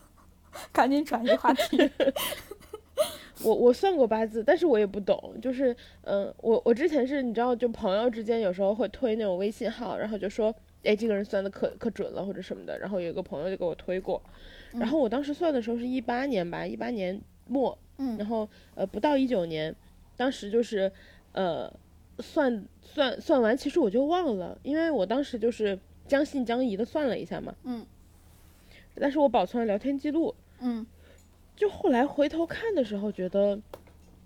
(laughs) 赶紧转移话题。我我算过八字，但是我也不懂，就是，嗯、我我之前是你知道，就朋友之间有时候会推那种微信号，然后就说，哎，这个人算的可可准了或者什么的，然后有一个朋友就给我推过，然后我当时算的时候是一八年吧，一八年末，嗯。然后呃不到一九年，当时就是，呃，算算算完，其实我就忘了，因为我当时就是将信将疑的算了一下嘛，嗯，但是我保存了聊天记录，嗯。就后来回头看的时候，觉得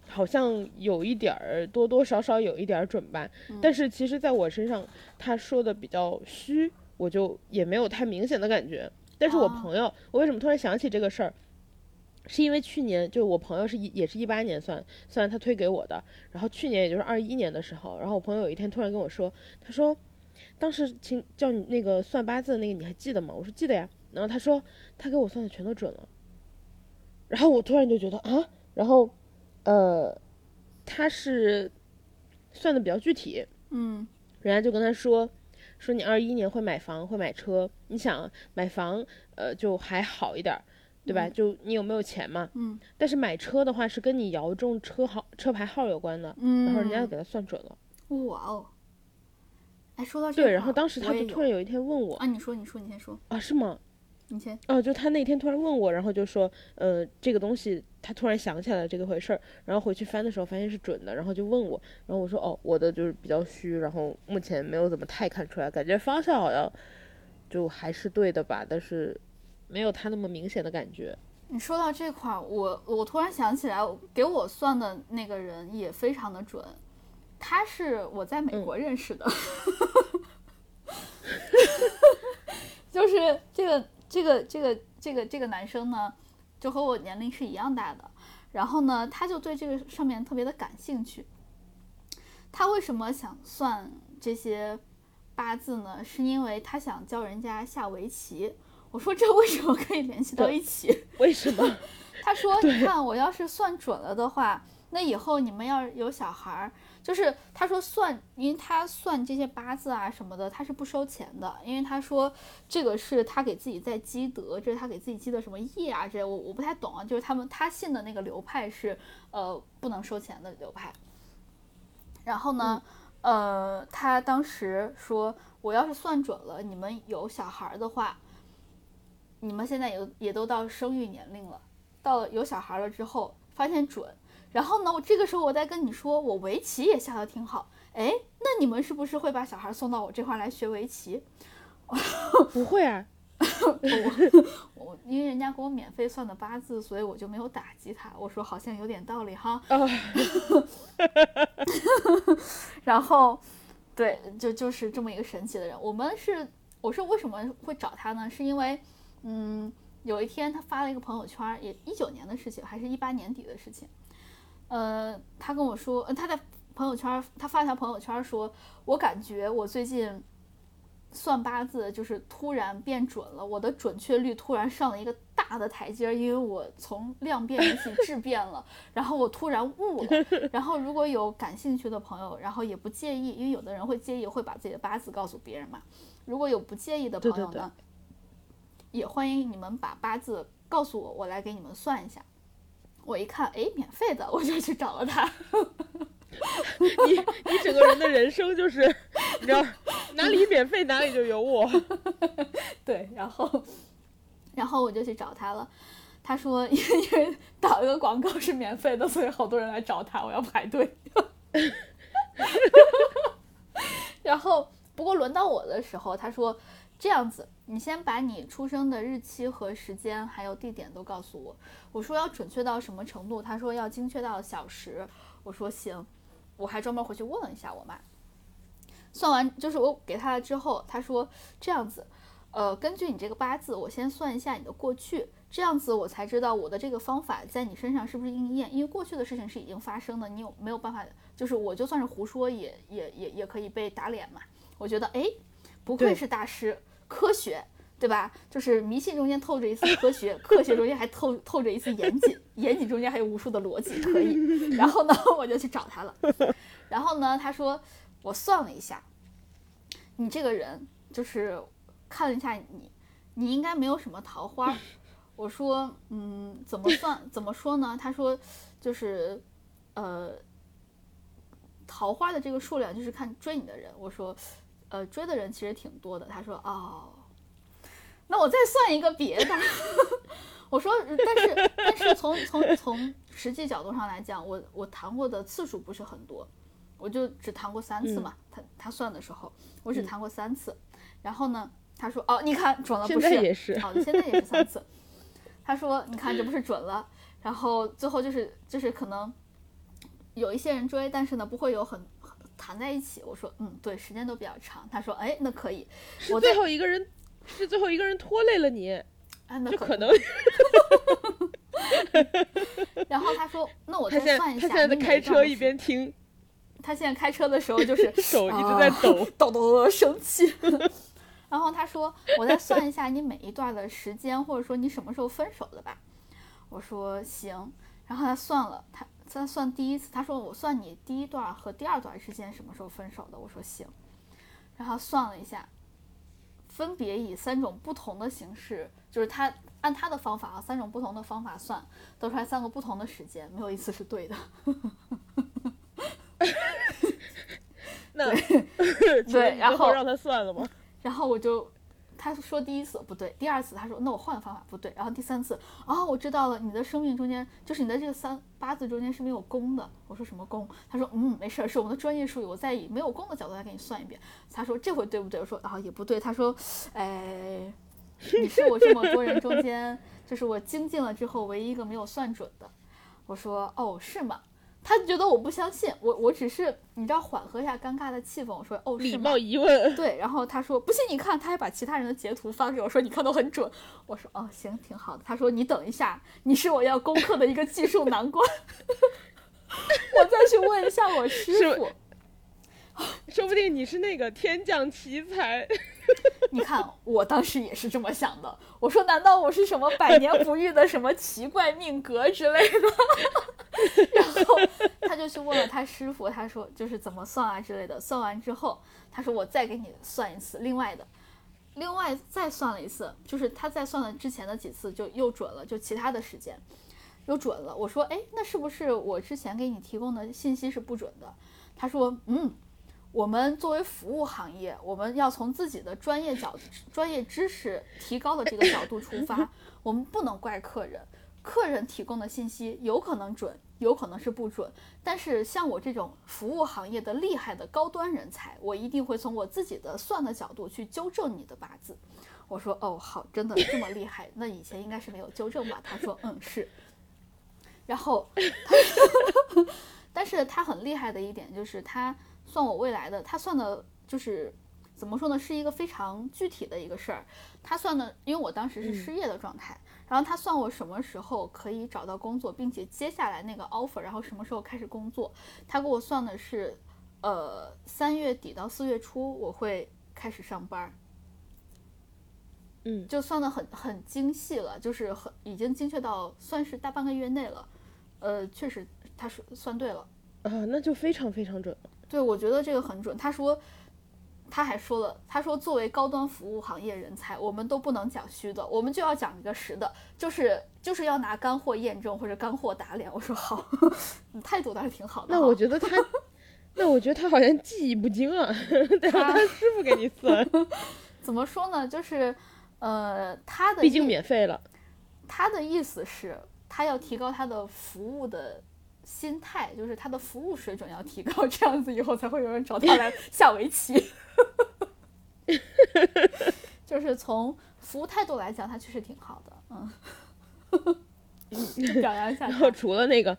好像有一点儿多多少少有一点儿准吧，但是其实在我身上，他说的比较虚，我就也没有太明显的感觉。但是我哦朋友，我为什么突然想起这个事儿？是因为去年就我朋友是一也是一八年算算他推给我的，然后去年也就是二一年的时候，然后我朋友有一天突然跟我说，他说当时请叫你那个算八字的那个你还记得吗？我说记得呀，然后他说他给我算的全都准了，然后我突然就觉得啊，然后呃他是算的比较具体，嗯人家就跟他说，说你二一年会买房，会买车。你想买房，呃，就还好一点儿，对吧？就你有没有钱嘛？嗯但是买车的话，是跟你摇中车号、车牌号有关的。嗯，然后人家就给他算准了。哇哦，哎，说到这对，个，然后当时他就突然有一天问我啊，你说你说你先说，啊，是吗？你先，哦，就他那天突然问我，然后就说，呃，这个东西他突然想起来这个回事儿，然后回去翻的时候发现是准的，然后就问我，然后我说，哦，我的就是比较虚，然后目前没有怎么太看出来，感觉方向好像就还是对的吧，但是没有他那么明显的感觉。你说到这块儿，我我突然想起来，给我算的那个人也非常的准，他是我在美嗯。国认识的，(laughs) 就是这个这个这个这个这个男生呢，就和我年龄是一样大的，然后呢，他就对这个上面特别的感兴趣。他为什么想算这些八字呢？是因为他想教人家下围棋。我说这为什么可以联系到一起？(laughs) 为什么？(laughs) 他说：“你看，我要是算准了的话，那以后你们要有小孩儿，就是他说算，因为他算这些八字啊什么的，他是不收钱的，因为他说这个是他给自己在积德，这是他给自己积的什么业啊？这我我不太懂啊，就是他们他信的那个流派是呃不能收钱的流派。然后呢，呃，他当时说，我要是算准了，你们有小孩儿的话，你们现在也也都到生育年龄了，到了有小孩了之后，发现准。然后呢，我这个时候我再跟你说，我围棋也下的挺好，哎，那你们是不是会把小孩送到我这块来学围棋？(laughs) 不会啊，(laughs) 我我因为人家给我免费算的八字，所以我就没有打击他。我说好像有点道理哈。哦，(laughs) 然后，对，就就是这么一个神奇的人。我们是，我说为什么会找他呢？是因为，嗯，有一天他发了一个朋友圈，也一九年的事情，还是一八年底的事情。呃，他跟我说，呃，他在朋友圈，他发条朋友圈说，我感觉我最近算八字就是突然变准了，我的准确率突然上了一个大的台阶，因为我从量变引起质变了，然后我突然悟了。然后如果有感兴趣的朋友，然后也不介意，因为有的人会介意，会把自己的八字告诉别人嘛。如果有不介意的朋友呢，也欢迎你们把八字告诉我，我来给你们算一下。我一看，哎，免费的，我就去找了他。(laughs) 你你整个人的人生就是，你知道哪里免费哪里就有我。(laughs) 对，然后，然后我就去找他了。他说，(laughs) 因为因为打了个广告是免费的，所以好多人来找他，我要排队。然后，不过轮到我的时候，他说这样子。你先把你出生的日期和时间，还有地点都告诉我。我说要准确到什么程度？他说要精确到小时。我说行。我还专门回去问了一下我妈。算完就是我给他了之后，他说这样子，呃，根据你这个八字，我先算一下你的过去，这样子我才知道我的这个方法在你身上是不是应验。因为过去的事情是已经发生的，你有没有办法？就是我就算是胡说，也也也也可以被打脸嘛。我觉得哎，不愧是大师。科学，对吧？就是迷信中间透着一丝科学，科学中间还透透着一丝严谨，严谨中间还有无数的逻辑可以。然后呢，(laughs) 我就去找他了。然后呢，他说我算了一下，你这个人就是看了一下你，你应该没有什么桃花。我说，嗯，怎么算？怎么说呢？他说，就是呃，桃花的这个数量就是看追你的人。我说。呃，追的人其实挺多的。他说：“哦，那我再算一个别的。(laughs) ”我说：“但是，但是从从从实际角度上来讲，我我谈过的次数不是很多，我就只谈过三次嘛。他他算的时候，我只谈过三次。然后呢，他说：‘哦，你看准了，不是？’也是。好的，现在也是三次。他说：‘你看，这不是准了？’然后最后就是就是可能有一些人追，但是呢，不会有很。”谈在一起，我说嗯，对，时间都比较长。他说，哎，那可以。我最后一个人，是最后一个人拖累了你，啊，那可能。(laughs) 然后他说，那我再算一下。他现在在开车一边听。他现在开车的时候就是 (laughs) 手一直在抖 (laughs) 抖抖抖，生气。然后他说，我再算一下你每一段的时间，或者说你什么时候分手的吧。我说行。然后他算了，他。再算第一次，他说我算你第一段和第二段之间什么时候分手的，我说行，然后算了一下，分别以三种不同的形式，就是他按他的方法啊，三种不同的方法算，得出来三个不同的时间，没有一次是对的。(laughs) 那 (laughs) (laughs) 对，然后让他算了吗？然后我就。他说第一次不对，第二次他说那我换个方法不对，然后第三次啊我知道了，你的生命中间就是你的这个三八字中间是没有宫的。我说什么宫？他说嗯没事儿，是我们的专业术语，我再以没有宫的角度来给你算一遍。他说这回对不对？我说啊也不对。他说哎你是我这么多人中间就是我精进了之后唯一一个没有算准的。我说哦是吗？他觉得我不相信我，我只是你知道缓和一下尴尬的气氛。我说哦，礼貌疑问。(laughs) 对，然后他说不信你看，他还把其他人的截图发给我，说你看都很准。我说哦，行，挺好的。他说你等一下，你是我要攻克的一个技术难关。(laughs) 我再去问一下我师傅，说不定你是那个天降奇才。(laughs) 你看，我当时也是这么想的。我说，难道我是什么百年不遇的什么奇怪命格之类的？(laughs) 然后他就去问了他师傅，他说就是怎么算啊之类的。算完之后，他说我再给你算一次，另外的，另外再算了一次，就是他再算了之前的几次就又准了，就其他的时间又准了。我说，哎，那是不是我之前给你提供的信息是不准的？他说，嗯。我们作为服务行业，我们要从自己的专业角、专业知识提高的这个角度出发，我们不能怪客人。客人提供的信息有可能准，有可能是不准。但是像我这种服务行业的厉害的高端人才，我一定会从我自己的算的角度去纠正你的八字。我说哦，好，真的这么厉害？那以前应该是没有纠正吧？他说嗯是。然后，(laughs) 但是他很厉害的一点就是他。算我未来的，他算的就是怎么说呢，是一个非常具体的一个事儿。他算的，因为我当时是失业的状态，然后他算我什么时候可以找到工作，并且接下来那个 offer，然后什么时候开始工作。他给我算的是，呃，三月底到四月初我会开始上班。嗯，就算的很很精细了，就是很已经精确到算是大半个月内了。呃，确实他是算对了啊，那就非常非常准了。对，我觉得这个很准。他说，他还说了，他说作为高端服务行业人才，我们都不能讲虚的，我们就要讲一个实的，就是就是要拿干货验证或者干货打脸。我说好，(laughs) 你态度倒是挺好的。那我觉得他，(laughs) 那我觉得他好像技艺不精啊，(laughs) 得让他师傅给你算。怎么说呢？就是呃，他的毕竟免费了。他的意思是，他要提高他的服务的。心态就是他的服务水准要提高，(laughs) 这样子以后才会有人找他来 (laughs) 下围棋。就是从服务态度来讲，他确实挺好的，嗯。(laughs) 表扬一下。然后除了那个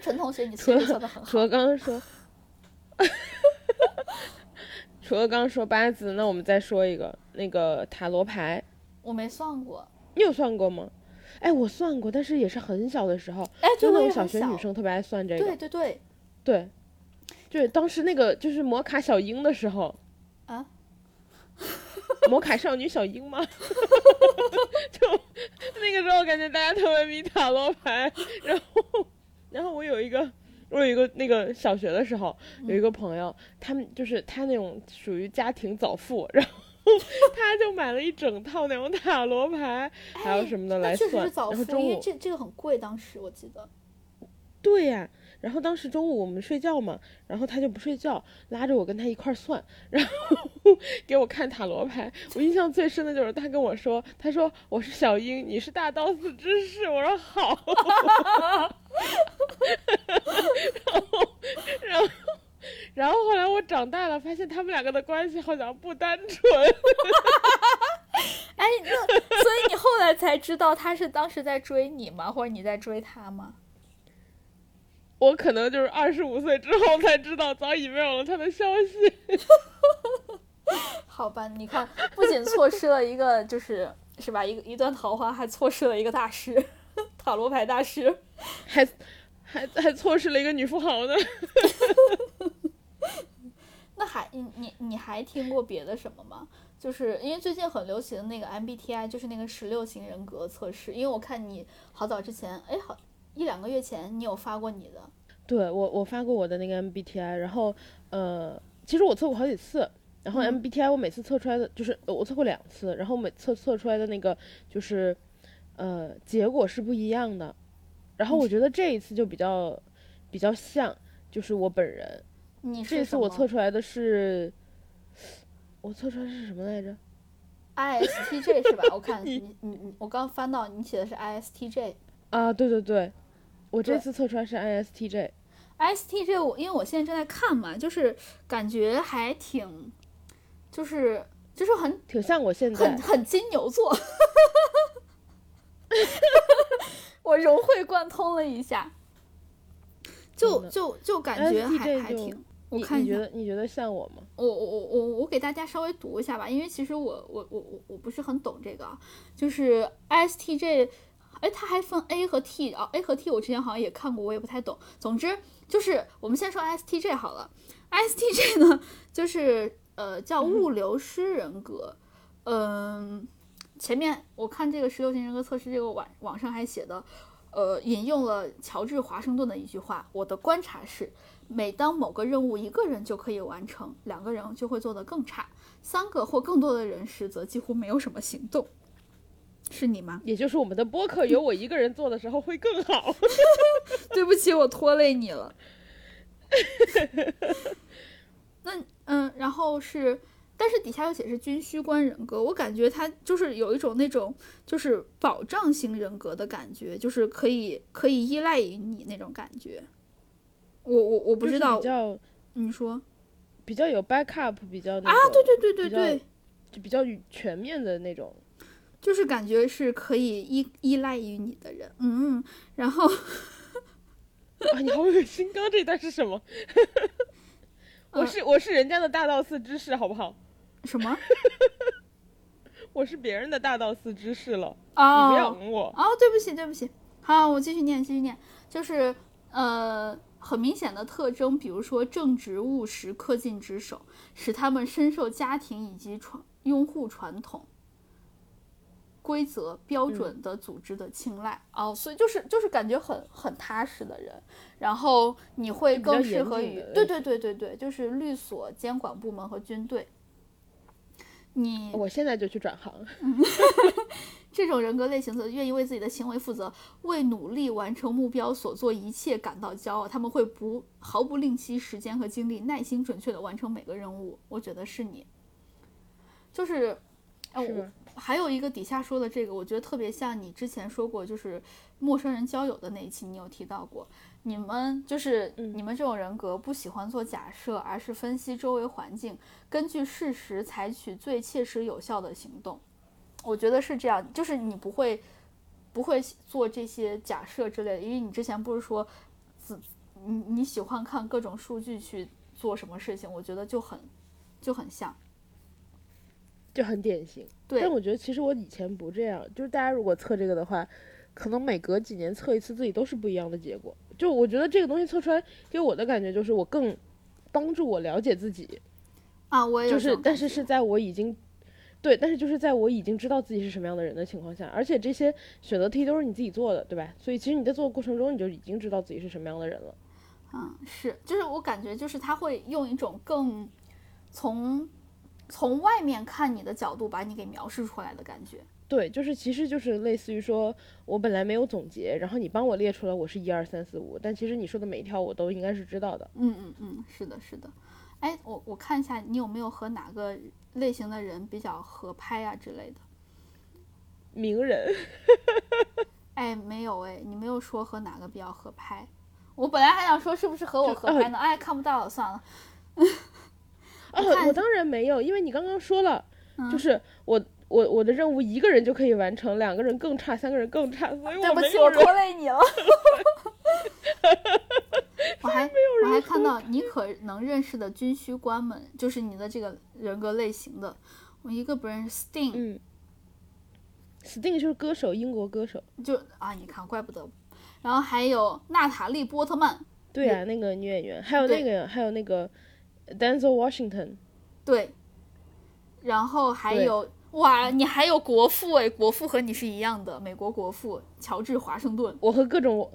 陈同学，你除了除了刚刚说，除了刚刚说八字，那我们再说一个那个塔罗牌。我没算过，你有算过吗？哎，我算过，但是也是很小的时候，哎，就那种小学女生特别爱算这个。对对对，对，对，当时那个就是摩卡小樱的时候，啊，(laughs) 摩卡少女小樱吗？(laughs) 就那个时候感觉大家特别迷塔罗牌，然后，然后我有一个，我有一个那个小学的时候有一个朋友，他们就是他那种属于家庭早富，然后。(laughs) 他就买了一整套那种塔罗牌，还有什么的来算。然后中午这这个很贵，当时我记得。对呀，然后当时中午我们睡觉嘛，然后他就不睡觉，拉着我跟他一块算，(laughs) 然后给我看塔罗牌。我印象最深的就是他跟我说：“他说我是小英，你是大刀子之士。”我说好。(laughs) 然后，然后。然后后来我长大了，发现他们两个的关系好像不单纯。(laughs) 哎，那所以你后来才知道他是当时在追你吗？或者你在追他吗？(laughs) 我可能就是二十五岁之后才知道，早已没有了他的消息。(laughs) 好吧，你看，不仅错失了一个，就是是吧，一个一段桃花，还错失了一个大师，塔罗牌大师，还还还错失了一个女富豪呢。那还你你你还听过别的什么吗？就是因为最近很流行的那个 MBTI，就是那个十六型人格测试。因为我看你好早之前，哎，好一两个月前你有发过你的。对我我发过我的那个 MBTI，然后呃，其实我测过好几次，然后 MBTI 我每次测出来的就是我测过两次，然后每测测出来的那个就是呃结果是不一样的。然后我觉得这一次就比较比较像，就是我本人。这次我测出来的是，我测出来是什么来着？ISTJ 是吧？我看 (laughs) 你你你，我刚翻到你写的是 ISTJ 啊，对对对，我这次测出来是 ISTJ。ISTJ 我因为我现在正在看嘛，就是感觉还挺，就是就是很挺像我现在很很金牛座，(laughs) 我融会贯通了一下，就就就感觉还还挺。你你觉得你觉得像我吗？我我我我我给大家稍微读一下吧，因为其实我我我我我不是很懂这个，就是 ISTJ，哎，它还分 A 和 T 啊，A 和 T 我之前好像也看过，我也不太懂。总之就是我们先说 ISTJ 好了，ISTJ 呢就是呃叫物流师人格，嗯，前面我看这个十六型人格测试，这个网网上还写的，呃，引用了乔治华盛顿的一句话：“我的观察是，每当某个任务一个人就可以完成，两个人就会做得更差；三个或更多的人时，则几乎没有什么行动。”是你吗？也就是我们的播客由我一个人做的时候会更好。(laughs) 对不起，我拖累你了。那嗯，然后是，但是底下又写是军需官人格，我感觉他就是有一种那种就是保障型人格的感觉，就是可以可以依赖于你那种感觉。我我我不知道，比较你说比较有 backup，比较啊，对对对对对，就比较全面的那种。就是感觉是可以依依赖于你的人，嗯，然后啊，你好恶心！刚刚这一段是什么？(laughs) 我是我是人家的大道寺知识，好不好？什么？(laughs) 我是别人的大道寺知识了啊！你不要我哦，对不起对不起。好，我继续念继续念，就是呃，很明显的特征，比如说正直务实、恪尽职守，使他们深受家庭以及传拥护传统。规则标准的组织的青睐哦，所以就是就是感觉很很踏实的人，然后你会更适合于对对对对对，就是律所、监管部门和军队。你我现在就去转行。(laughs) 这种人格类型的愿意为自己的行为负责，为努力完成目标所做一切感到骄傲。他们会不毫不吝惜时间和精力，耐心准确地完成每个任务。我觉得是你，就是是还有一个底下说的这个，我觉得特别像你之前说过，就是陌生人交友的那一期，你有提到过，你们就是你们这种人格不喜欢做假设，而是分析周围环境，根据事实采取最切实有效的行动。我觉得是这样，就是你不会不会做这些假设之类的，因为你之前不是说，自你你喜欢看各种数据去做什么事情，我觉得就很就很像。就很典型，对。但我觉得其实我以前不这样，就是大家如果测这个的话，可能每隔几年测一次，自己都是不一样的结果。就我觉得这个东西测出来给我的感觉就是我更帮助我了解自己啊，我也就是，但是是在我已经对，但是就是在我已经知道自己是什么样的人的情况下，而且这些选择题都是你自己做的，对吧？所以其实你在做的过程中，你就已经知道自己是什么样的人了。嗯，是，就是我感觉就是他会用一种更从。从外面看你的角度，把你给描述出来的感觉，对，就是其实就是类似于说，我本来没有总结，然后你帮我列出来，我是一二三四五，但其实你说的每一条我都应该是知道的。嗯嗯嗯，是的，是的。哎，我我看一下你有没有和哪个类型的人比较合拍啊之类的。名人。(laughs) 哎，没有哎，你没有说和哪个比较合拍。我本来还想说是不是和我合拍呢，(laughs) 哎，看不到了，算了。哦，(laughs) 我当然没有，因为你刚刚说了，就是我我我的任务一个人就可以完成，两个人更差，三个人更差，所以我对不起，我拖累你了。我还 (laughs) 我还看到你可能认识的军需官们，就是你的这个人格类型的，我一个不认识。Sting，嗯，Sting 就是歌手，英国歌手。就啊，你看，怪不得。然后还有娜塔莉波特曼，对啊，那个女演员，还有那个，还有那个。Denzel Washington，对，然后还有哇，你还有国父哎，国父和你是一样的，美国国父乔治华盛顿。我和各种，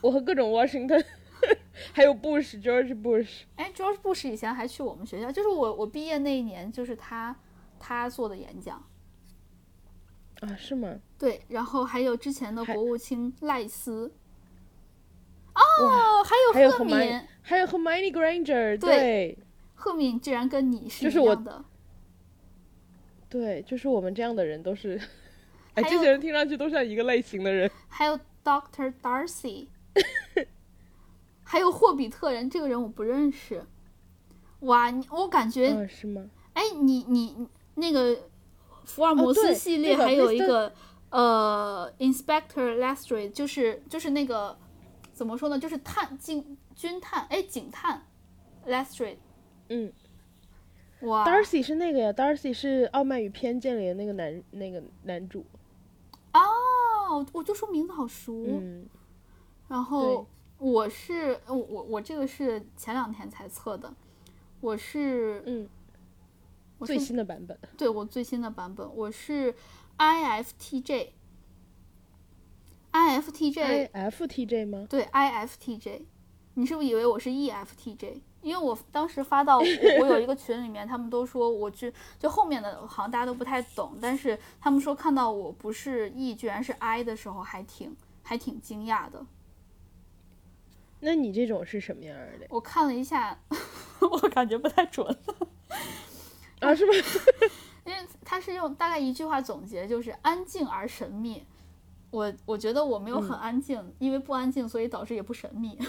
我和各种 Washington，(laughs) 还有 Bush，George Bush。哎，George Bush 以前还去我们学校，就是我我毕业那一年，就是他他做的演讲。啊，是吗？对，然后还有之前的国务卿赖斯。哦，还有赫敏，还有 Hermione Granger，对。赫敏居然跟你是一样的，对，就是我们这样的人都是，哎，这些人听上去都像一个类型的人。还有 Doctor Darcy，(laughs) 还有霍比特人，这个人我不认识。哇，你我感觉是吗？哎，你你那个福尔摩斯系列还有一个呃，Inspector Lestrade，就是就是那个怎么说呢？就是探警军探，哎，警探 Lestrade。嗯，哇，Darcy 是那个呀，Darcy 是《傲慢与偏见》里的那个男那个男主。哦，我就说名字好熟。嗯，然后我是我我我这个是前两天才测的，我是嗯最新的版本。对我最新的版本，我是 IFTJ。IFTJ。IFTJ 吗？对，IFTJ。你是不是以为我是 EFTJ？因为我当时发到我我有一个群里面，他们都说我就就后面的好像大家都不太懂，但是他们说看到我不是 E 居然是 I 的时候，还挺还挺惊讶的。那你这种是什么样的？我看了一下，(laughs) 我感觉不太准。啊，是吗？(laughs) 因为他是用大概一句话总结，就是安静而神秘。我我觉得我没有很安静，因为不安静，所以导致也不神秘。(laughs)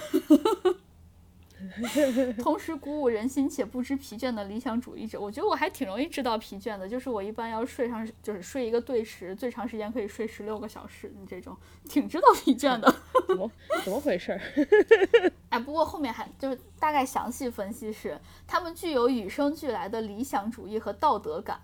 同时鼓舞人心且不知疲倦的理想主义者，我觉得我还挺容易知道疲倦的。就是我一般要睡上，就是睡一个对时，最长时间可以睡十六个小时，你这种挺知道疲倦的。(laughs) 怎么怎么回事？(laughs) 哎，不过后面还就是大概详细分析是，他们具有与生俱来的理想主义和道德感。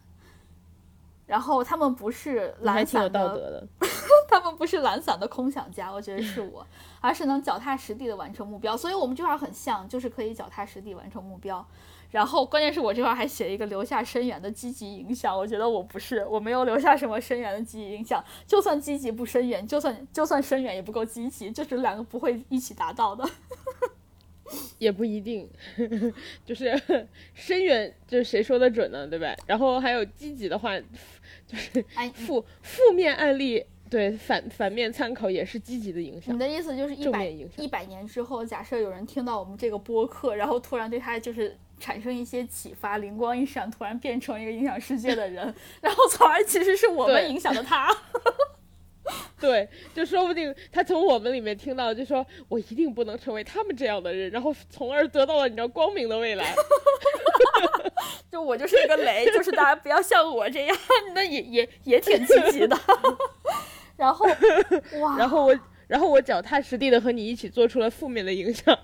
然后他们不是懒散的，(laughs) 他们不是懒散的空想家，我觉得是我，(laughs) 而是能脚踏实地的完成目标。所以我们这块很像，就是可以脚踏实地完成目标。然后关键是我这块还写一个留下深远的积极影响，我觉得我不是，我没有留下什么深远的积极影响。就算积极不深远，就算就算深远也不够积极，就是两个不会一起达到的。(laughs) 也不一定，就是深远，就是谁说的准呢？对吧？然后还有积极的话，就是负负面案例，对反反面参考也是积极的影响。你的意思就是一百一百年之后，假设有人听到我们这个播客，然后突然对他就是产生一些启发，灵光一闪，突然变成一个影响世界的人，(laughs) 然后从而其实是我们影响的他。(laughs) (laughs) 对，就说不定他从我们里面听到，就说我一定不能成为他们这样的人，然后从而得到了你知道光明的未来。(laughs) 就我就是一个雷，就是大家不要像我这样，(laughs) 那也也也挺积极的。然后哇，然后我然后我脚踏实地的和你一起做出了负面的影响。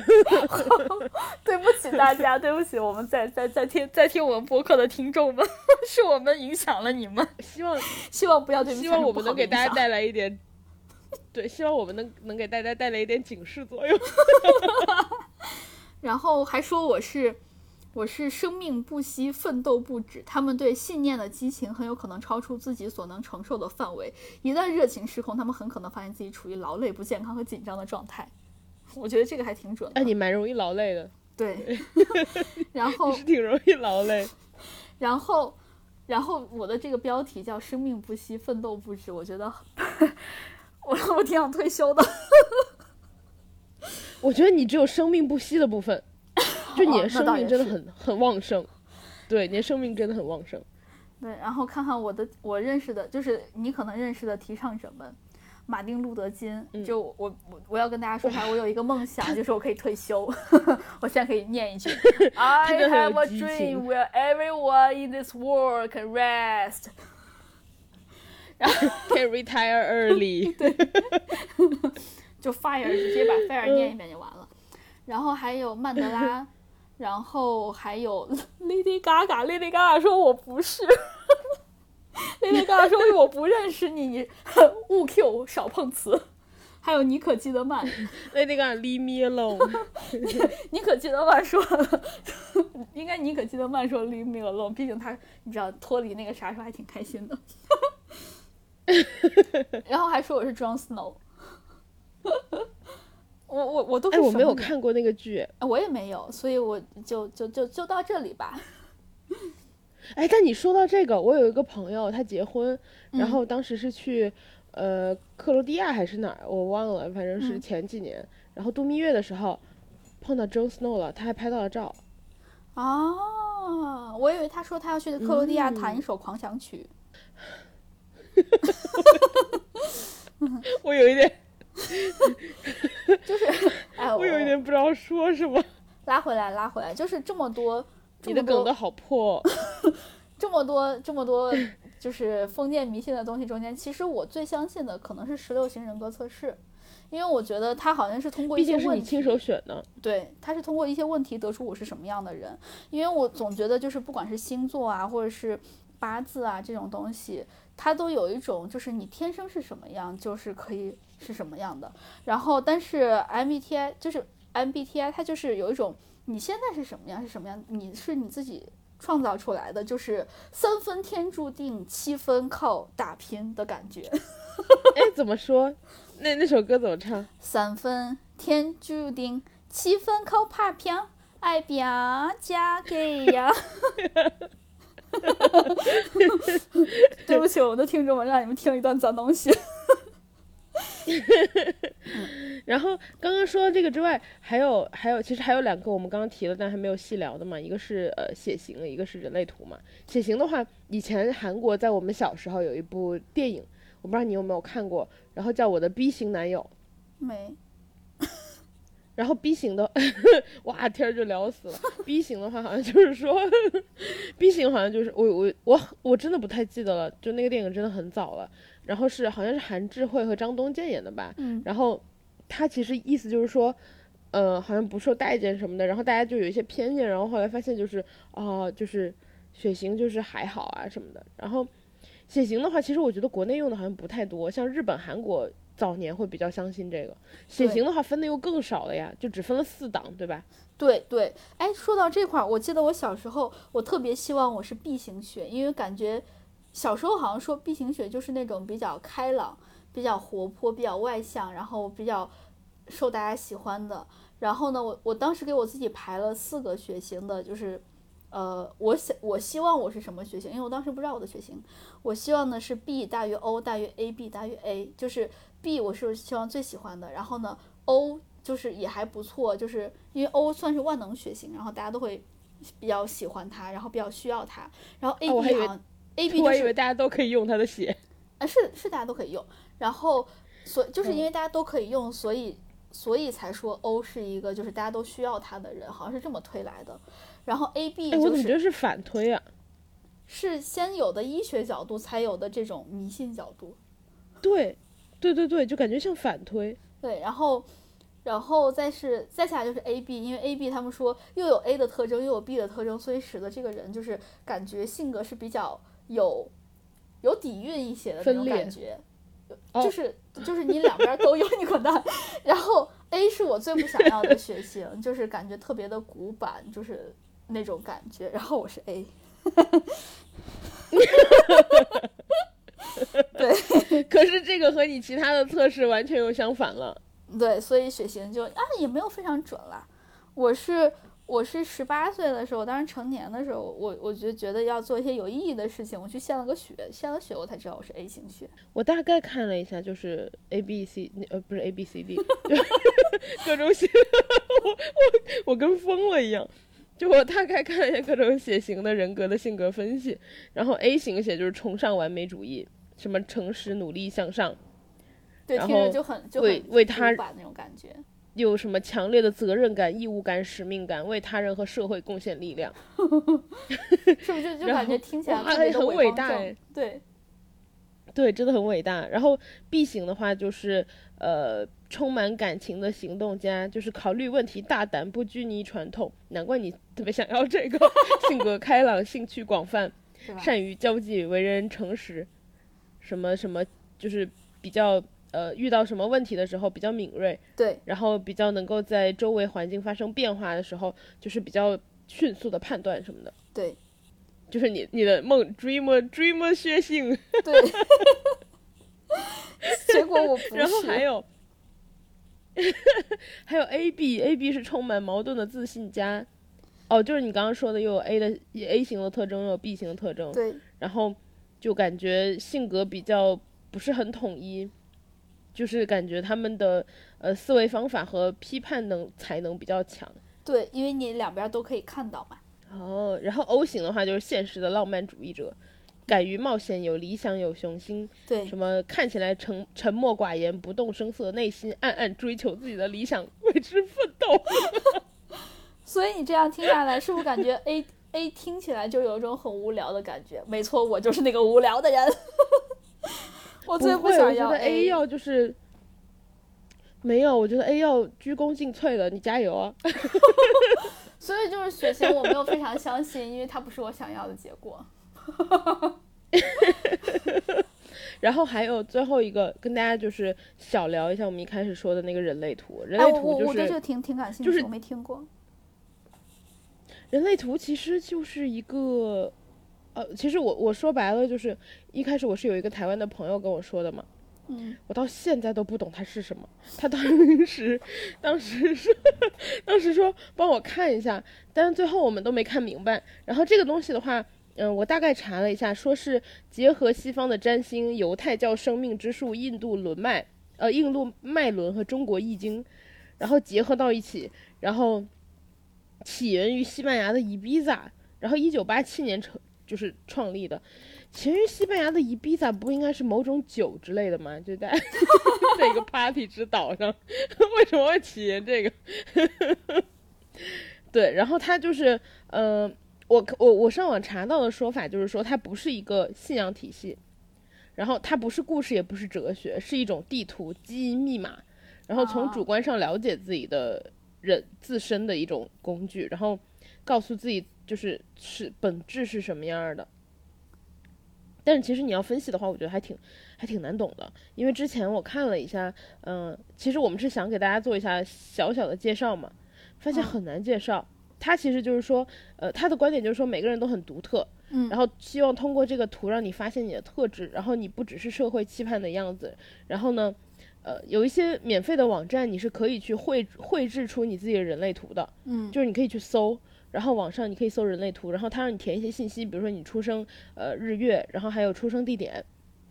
(laughs) 对不起大家，(laughs) 对不起，我们在在在听在听我们播客的听众们，(laughs) 是我们影响了你们。希望希望不要对，希望我们能给大家带来一点，对，希望我们能能给大家带来一点警示作用。然后还说我是我是生命不息，奋斗不止。他们对信念的激情很有可能超出自己所能承受的范围。一旦热情失控，他们很可能发现自己处于劳累、不健康和紧张的状态。我觉得这个还挺准。哎，你蛮容易劳累的。对。(laughs) 然后是挺容易劳累。(laughs) 然后，然后我的这个标题叫“生命不息，奋斗不止”。我觉得，我我挺想退休的。(laughs) 我觉得你只有生命不息的部分，就你的生命真的很很旺盛。对，你的生命真的很旺盛。对，然后看看我的我认识的，就是你可能认识的提倡者们。马丁路德金，就我我我要跟大家说一下，我有一个梦想，就是我可以退休。我现在可以念一句：I have a dream where everyone in this world can rest，然后 can retire early。对，就 fire 直接把 fire 念一遍就完了。然后还有曼德拉，然后还有 Lady Gaga，Lady Gaga 说我不是。那天刚刚说我不认识你，勿 Q 少碰瓷。还有妮可基德曼，那那个 Leave me alone。妮可基德曼说，应该妮可基德曼说 Leave me alone，毕竟他你知道脱离那个啥时候还挺开心的。(laughs) 然后还说我是 Jon Snow。我我我都是哎，我没有看过那个剧，我也没有，所以我就就就就到这里吧。哎，但你说到这个，我有一个朋友，他结婚，然后当时是去，呃，克罗地亚还是哪儿，我忘了，反正是前几年，然后度蜜月的时候碰到 Jon Snow 了，他还拍到了照。哦，我以为他说他要去克罗地亚弹一首狂想曲。(laughs) 我有一点，就是，哎，(laughs) 我有一点不知道说什么。拉回来，拉回来，就是这么多。你的梗都好破，(laughs) 这么多这么多就是封建迷信的东西中间，其实我最相信的可能是十六型人格测试，因为我觉得他好像是通过一些问题，毕竟是你亲手选的，对，他是通过一些问题得出我是什么样的人，因为我总觉得就是不管是星座啊，或者是八字啊这种东西，它都有一种就是你天生是什么样，就是可以是什么样的，然后但是 MBTI 就是 MBTI 它就是有一种。你现在是什么样？是什么样？你是你自己创造出来的，就是三分天注定，七分靠打拼的感觉。(laughs) 哎，怎么说？那那首歌怎么唱？三分天注定，七分靠打拼，爱拼嫁给呀。(laughs) 对不起，我的听众们，让你们听一段脏东西。(laughs) 然后刚刚说到这个之外，还有还有，其实还有两个我们刚刚提了，但还没有细聊的嘛。一个是呃血型，一个是人类图嘛。血型的话，以前韩国在我们小时候有一部电影，我不知道你有没有看过，然后叫《我的 B 型男友》。没。然后 B 型的，哇，天儿就聊死了。B 型的话，好像就是说，(laughs) B 型好像就是我我我我真的不太记得了，就那个电影真的很早了。然后是好像是韩智慧和张东健演的吧，嗯，然后他其实意思就是说，呃，好像不受待见什么的，然后大家就有一些偏见，然后后来发现就是哦，就是血型就是还好啊什么的。然后血型的话，其实我觉得国内用的好像不太多，像日本、韩国早年会比较相信这个。血型的话分的又更少了呀，就只分了四档，对吧？对对，哎，说到这块儿，我记得我小时候我特别希望我是 B 型血，因为感觉。小时候好像说 B 型血就是那种比较开朗、比较活泼、比较外向，然后比较受大家喜欢的。然后呢，我我当时给我自己排了四个血型的，就是，呃，我想我希望我是什么血型，因为我当时不知道我的血型。我希望呢是 B 大于 O 大于 AB 大于 A，就是 B 我是希望最喜欢的，然后呢 O 就是也还不错，就是因为 O 算是万能血型，然后大家都会比较喜欢它，然后比较需要它。然后 AB 好像。A B 我以为大家都可以用他的血，啊 (laughs) 是是大家都可以用，然后所就是因为大家都可以用，所以所以才说 O 是一个就是大家都需要他的人，好像是这么推来的。然后 A B 我怎么觉得是反推啊？是先有的医学角度才有的这种迷信角度。对，对对对，就感觉像反推。对，然后然后再是再下来就是 A B，因为 A B 他们说又有 A 的特征又有 B 的特征，所以使得这个人就是感觉性格是比较。有有底蕴一些的那种感觉，就是就是你两边都有，你滚蛋。然后 A 是我最不想要的血型，就是感觉特别的古板，就是那种感觉。然后我是 A，(laughs) 对。(laughs) 可是这个和你其他的测试完全又相反了。对，所以血型就啊也没有非常准啦。我是。我是十八岁的时候，当时成年的时候，我我就觉得要做一些有意义的事情，我去献了个血，献了血，我才知道我是 A 型血。我大概看了一下，就是 A B C，呃，不是 A B C D，(laughs) 各种血，我我我跟疯了一样，就我大概看了一下各种血型的人格的性格分析，然后 A 型血就是崇尚完美主义，什么诚实、努力向上，对，听着就很就为为他那种感觉。有什么强烈的责任感、义务感、使命感，为他人和社会贡献力量，(laughs) 是不是就感觉听起来很伟大？对，对，真的很伟大。然后 B 型的话就是呃，充满感情的行动家，就是考虑问题大胆，不拘泥传统。难怪你特别想要这个，(laughs) 性格开朗，兴趣广泛，(laughs) 善于交际，为人诚实，什么什么，就是比较。呃，遇到什么问题的时候比较敏锐，对，然后比较能够在周围环境发生变化的时候，就是比较迅速的判断什么的，对，就是你你的梦 dreamer dreamer 血性，对，(laughs) 结果我不是，然后还有，(laughs) 还有 A B A B 是充满矛盾的自信家，哦，就是你刚刚说的又有 A 的 A 型的特征，又有 B 型的特征，对，然后就感觉性格比较不是很统一。就是感觉他们的呃思维方法和批判能才能比较强。对，因为你两边都可以看到嘛。哦，然后 O 型的话就是现实的浪漫主义者，敢于冒险，有理想，有雄心。对。什么看起来沉沉默寡言，不动声色，内心暗暗追求自己的理想，为之奋斗。(laughs) 所以你这样听下来，是不是感觉 A A 听起来就有一种很无聊的感觉？没错，我就是那个无聊的人。我最不想要 A 要就是没有，我觉得 A 要鞠躬尽瘁了，你加油啊！(laughs) (laughs) 所以就是血型我没有非常相信，因为它不是我想要的结果。(laughs) 然后还有最后一个，跟大家就是小聊一下我们一开始说的那个人类图。人类图就是我对这个挺挺感兴趣，就是我没听过。人类图其实就是一个，呃，其实我我说白了就是一开始我是有一个台湾的朋友跟我说的嘛，嗯，我到现在都不懂它是什么。他当时当时说当时说帮我看一下，但是最后我们都没看明白。然后这个东西的话，嗯，我大概查了一下，说是结合西方的占星、犹太教生命之树、印度轮脉，呃，印度脉轮和中国易经，然后结合到一起，然后起源于西班牙的伊比萨，然后一九八七年成就是创立的。其实西班牙的伊比萨不应该是某种酒之类的吗？就在 (laughs) 在一个 party 之岛上，(laughs) 为什么会起源这个？(laughs) 对，然后它就是，呃，我我我上网查到的说法就是说，它不是一个信仰体系，然后它不是故事，也不是哲学，是一种地图、基因密码，然后从哦主观上了解自己的人自身的一种工具，然后告诉自己就是是本质是什么样儿的。但是其实你要分析的话，我觉得还挺还挺难懂的，因为之前我看了一下，嗯、其实我们是想给大家做一下小小的介绍嘛，发现嗯。很难介绍。他其实就是说，呃，他的观点就是说每个人都很独特，嗯。然后希望通过这个图让你发现你的特质，然后你不只是社会期盼的样子，然后呢，呃，有一些免费的网站你是可以去绘绘制出你自己的人类图的，嗯。就是你可以去搜，然后网上你可以搜人类图，然后它让你填一些信息，比如说你出生呃日月，然后还有出生地点，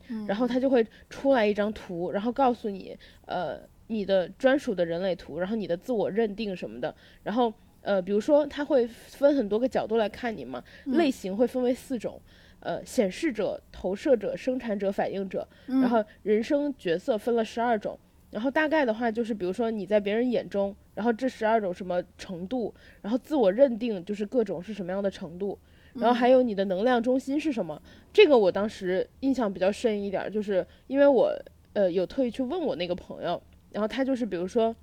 嗯。然后它就会出来一张图，然后告诉你呃你的专属的人类图，然后你的自我认定什么的，然后呃比如说它会分很多个角度来看你嘛，类型会分为四种。呃，显示者、投射者、生产者、反应者，然后人生角色分了十二种，然后大概的话就是，比如说你在别人眼中，然后这十二种什么程度，然后自我认定就是各种是什么样的程度，然后还有你的能量中心是什么。这个我当时印象比较深一点儿，就是因为我呃有特意去问我那个朋友，然后他就是比如说。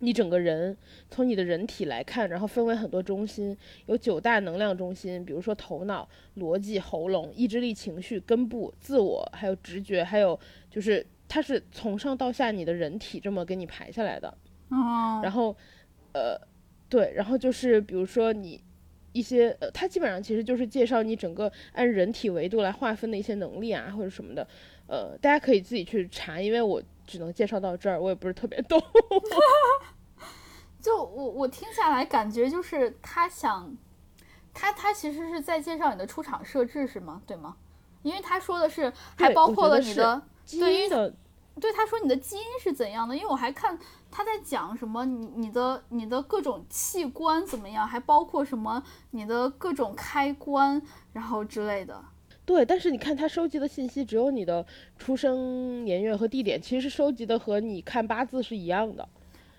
你整个人从你的人体来看，然后分为很多中心，有九大能量中心，比如说头脑、逻辑、喉咙、意志力、情绪、根部、自我，还有直觉，还有就是它是从上到下你的人体这么给你排下来的。哦，然后，呃，对，然后就是比如说你一些呃，它基本上其实就是介绍你整个按人体维度来划分的一些能力啊或者什么的，呃，大家可以自己去查，因为我只能介绍到这儿，我也不是特别懂。(laughs) 就我我听下来感觉就是他想，他他其实是在介绍你的出场设置是吗？对吗？因为他说的是还包括了你的，基对因的对他说你的基因是怎样的，因为我还看他在讲什么你你的你的各种器官怎么样，还包括什么你的各种开关，然后之类的。对，但是你看他收集的信息只有你的出生年月和地点，其实收集的和你看八字是一样的。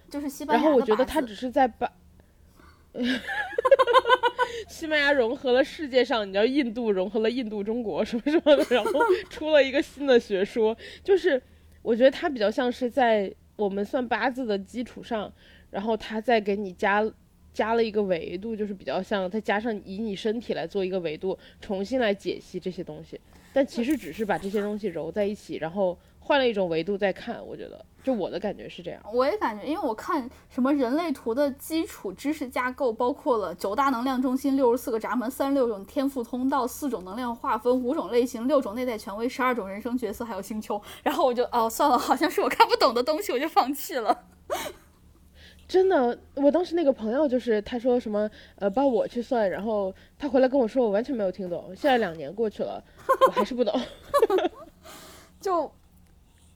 就是西班牙的然后我觉得他只是在把 (laughs) 西班牙融合了世界上，你知道印度融合了印度中国什么什么的，然后出了一个新的学说，就是我觉得它比较像是在我们算八字的基础上，然后它再给你加加了一个维度，就是比较像再加上以你身体来做一个维度，重新来解析这些东西，但其实只是把这些东西揉在一起，然后换了一种维度在看，我觉得就我的感觉是这样。我也感觉，因为我看什么人类图的基础知识架构，包括了九大能量中心、六十四个闸门、三十六种天赋通道、四种能量划分、五种类型、六种内在权威、十二种人生角色，还有星球。然后我就哦，算了，好像是我看不懂的东西，我就放弃了。(laughs) 真的，我当时那个朋友就是他说什么呃帮我去算，然后他回来跟我说我完全没有听懂，现在两年过去了，我还是不懂。(laughs) 就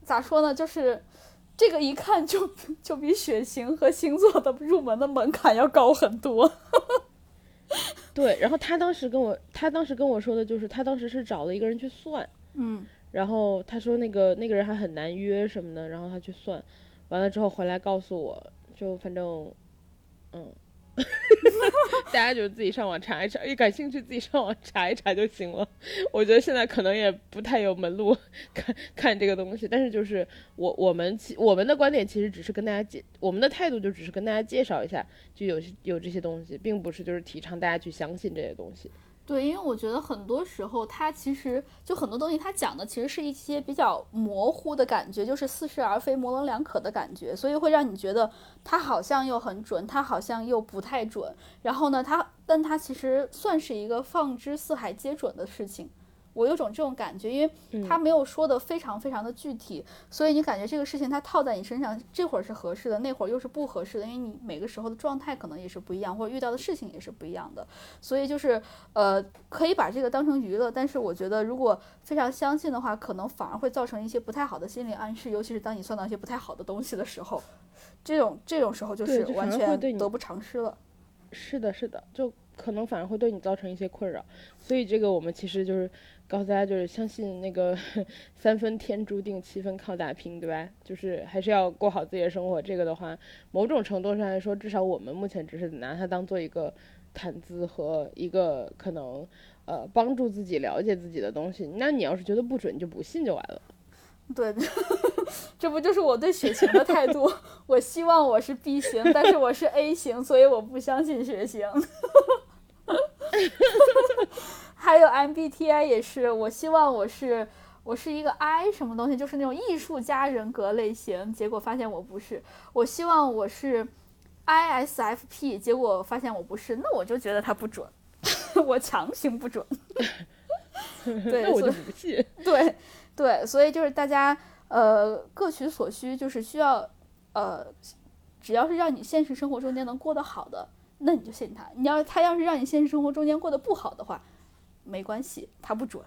咋说呢，就是这个一看就 (laughs) 就比血型和星座的入门的门槛要高很多。(laughs) 对，然后他当时跟我他当时跟我说的就是他当时是找了一个人去算，嗯，然后他说那个那个人还很难约什么的，然后他去算，完了之后回来告诉我，就反正，嗯，(laughs) 大家就自己上网查一查，一感兴趣自己上网查一查就行了。我觉得现在可能也不太有门路看看这个东西，但是就是我我们其我们的观点其实只是跟大家介，我们的态度就只是跟大家介绍一下，就有有这些东西，并不是就是提倡大家去相信这些东西。对，因为我觉得很多时候，它其实就很多东西，它讲的其实是一些比较模糊的感觉，就是似是而非、模棱两可的感觉，所以会让你觉得它好像又很准，它好像又不太准。然后呢，它，但它其实算是一个放之四海皆准的事情。我有种这种感觉，因为他没有说的非常非常的具体，所以你感觉这个事情它套在你身上，这会儿是合适的，那会儿又是不合适的，因为你每个时候的状态可能也是不一样，或者遇到的事情也是不一样的，所以就是呃，可以把这个当成娱乐，但是我觉得如果非常相信的话，可能反而会造成一些不太好的心理暗示，尤其是当你算到一些不太好的东西的时候，这种这种时候就是完全得不偿失了。是的，是的，就可能反而会对你造成一些困扰，所以这个我们其实就是。告诉大家，就是相信那个 (laughs) 三分天注定，七分靠打拼，对吧？就是还是要过好自己的生活。这个的话，某种程度上来说，至少我们目前只是拿它当做一个谈资和一个可能呃帮助自己了解自己的东西。那你要是觉得不准，就不信就完了。对，(laughs) 这不就是我对血型的态度？(laughs) 我希望我是 B 型，但是我是 A 型，所以我不相信血型。还有 MBTI 也是，我希望我是我是一个 I 什么东西，就是那种艺术家人格类型，结果发现我不是。我希望我是 ISFP，结果发现我不是，那我就觉得它不准，(laughs) 我强行不准。(laughs) 对，我就不信。(laughs) 对对，所以就是大家呃各取所需，就是需要呃，只要是让你现实生活中间能过得好的，那你就信他。你要他要是让你现实生活中间过得不好的话。没关系，它不准，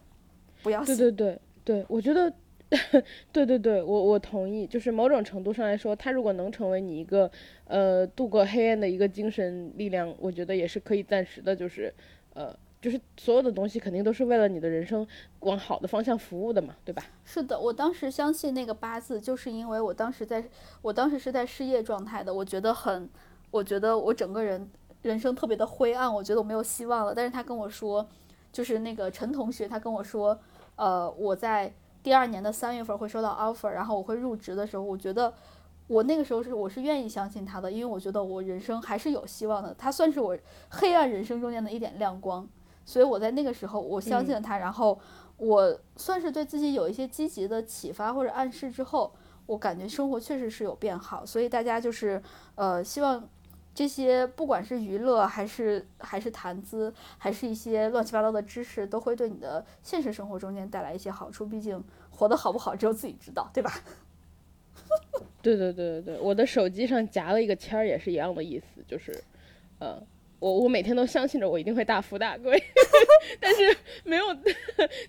不要信。对对对对，我觉得，(laughs) 对对对，我我同意。就是某种程度上来说，它如果能成为你一个呃度过黑暗的一个精神力量，我觉得也是可以暂时的。就是呃，就是所有的东西肯定都是为了你的人生往好的方向服务的嘛，对吧？是的，我当时相信那个八字，就是因为我当时在，我当时是在失业状态的，我觉得很，我觉得我整个人人生特别的灰暗，我觉得我没有希望了。但是他跟我说。就是那个陈同学，他跟我说，呃，我在第二年的三月份会收到 offer，然后我会入职的时候，我觉得我那个时候是我是愿意相信他的，因为我觉得我人生还是有希望的，他算是我黑暗人生中间的一点亮光，所以我在那个时候我相信了他，然后我算是对自己有一些积极的启发或者暗示之后，我感觉生活确实是有变好，所以大家就是呃希望。这些不管是娱乐还是还是谈资，还是一些乱七八糟的知识，都会对你的现实生活中间带来一些好处。毕竟活得好不好，只有自己知道，对吧？(laughs) (laughs) 对对对对对，我的手机上夹了一个签儿，也是一样的意思，就是，呃，我我每天都相信着我一定会大富大贵，(laughs) 但是没有，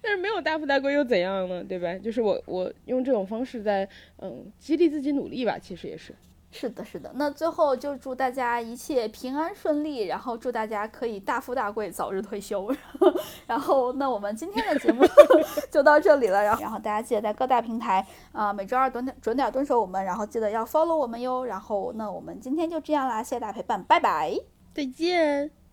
但是没有大富大贵又怎样呢？对吧？就是我我用这种方式在嗯激励自己努力吧，其实也是。是的，是的。那最后就祝大家一切平安顺利，然后祝大家可以大富大贵，早日退休。(laughs) 然后，那我们今天的节目 (laughs) 就到这里了。然后，然后大家记得在各大平台啊，每周二准点准点蹲守我们，然后记得要 follow 我们哟。然后，那我们今天就这样啦，谢谢大家陪伴，拜拜，再见。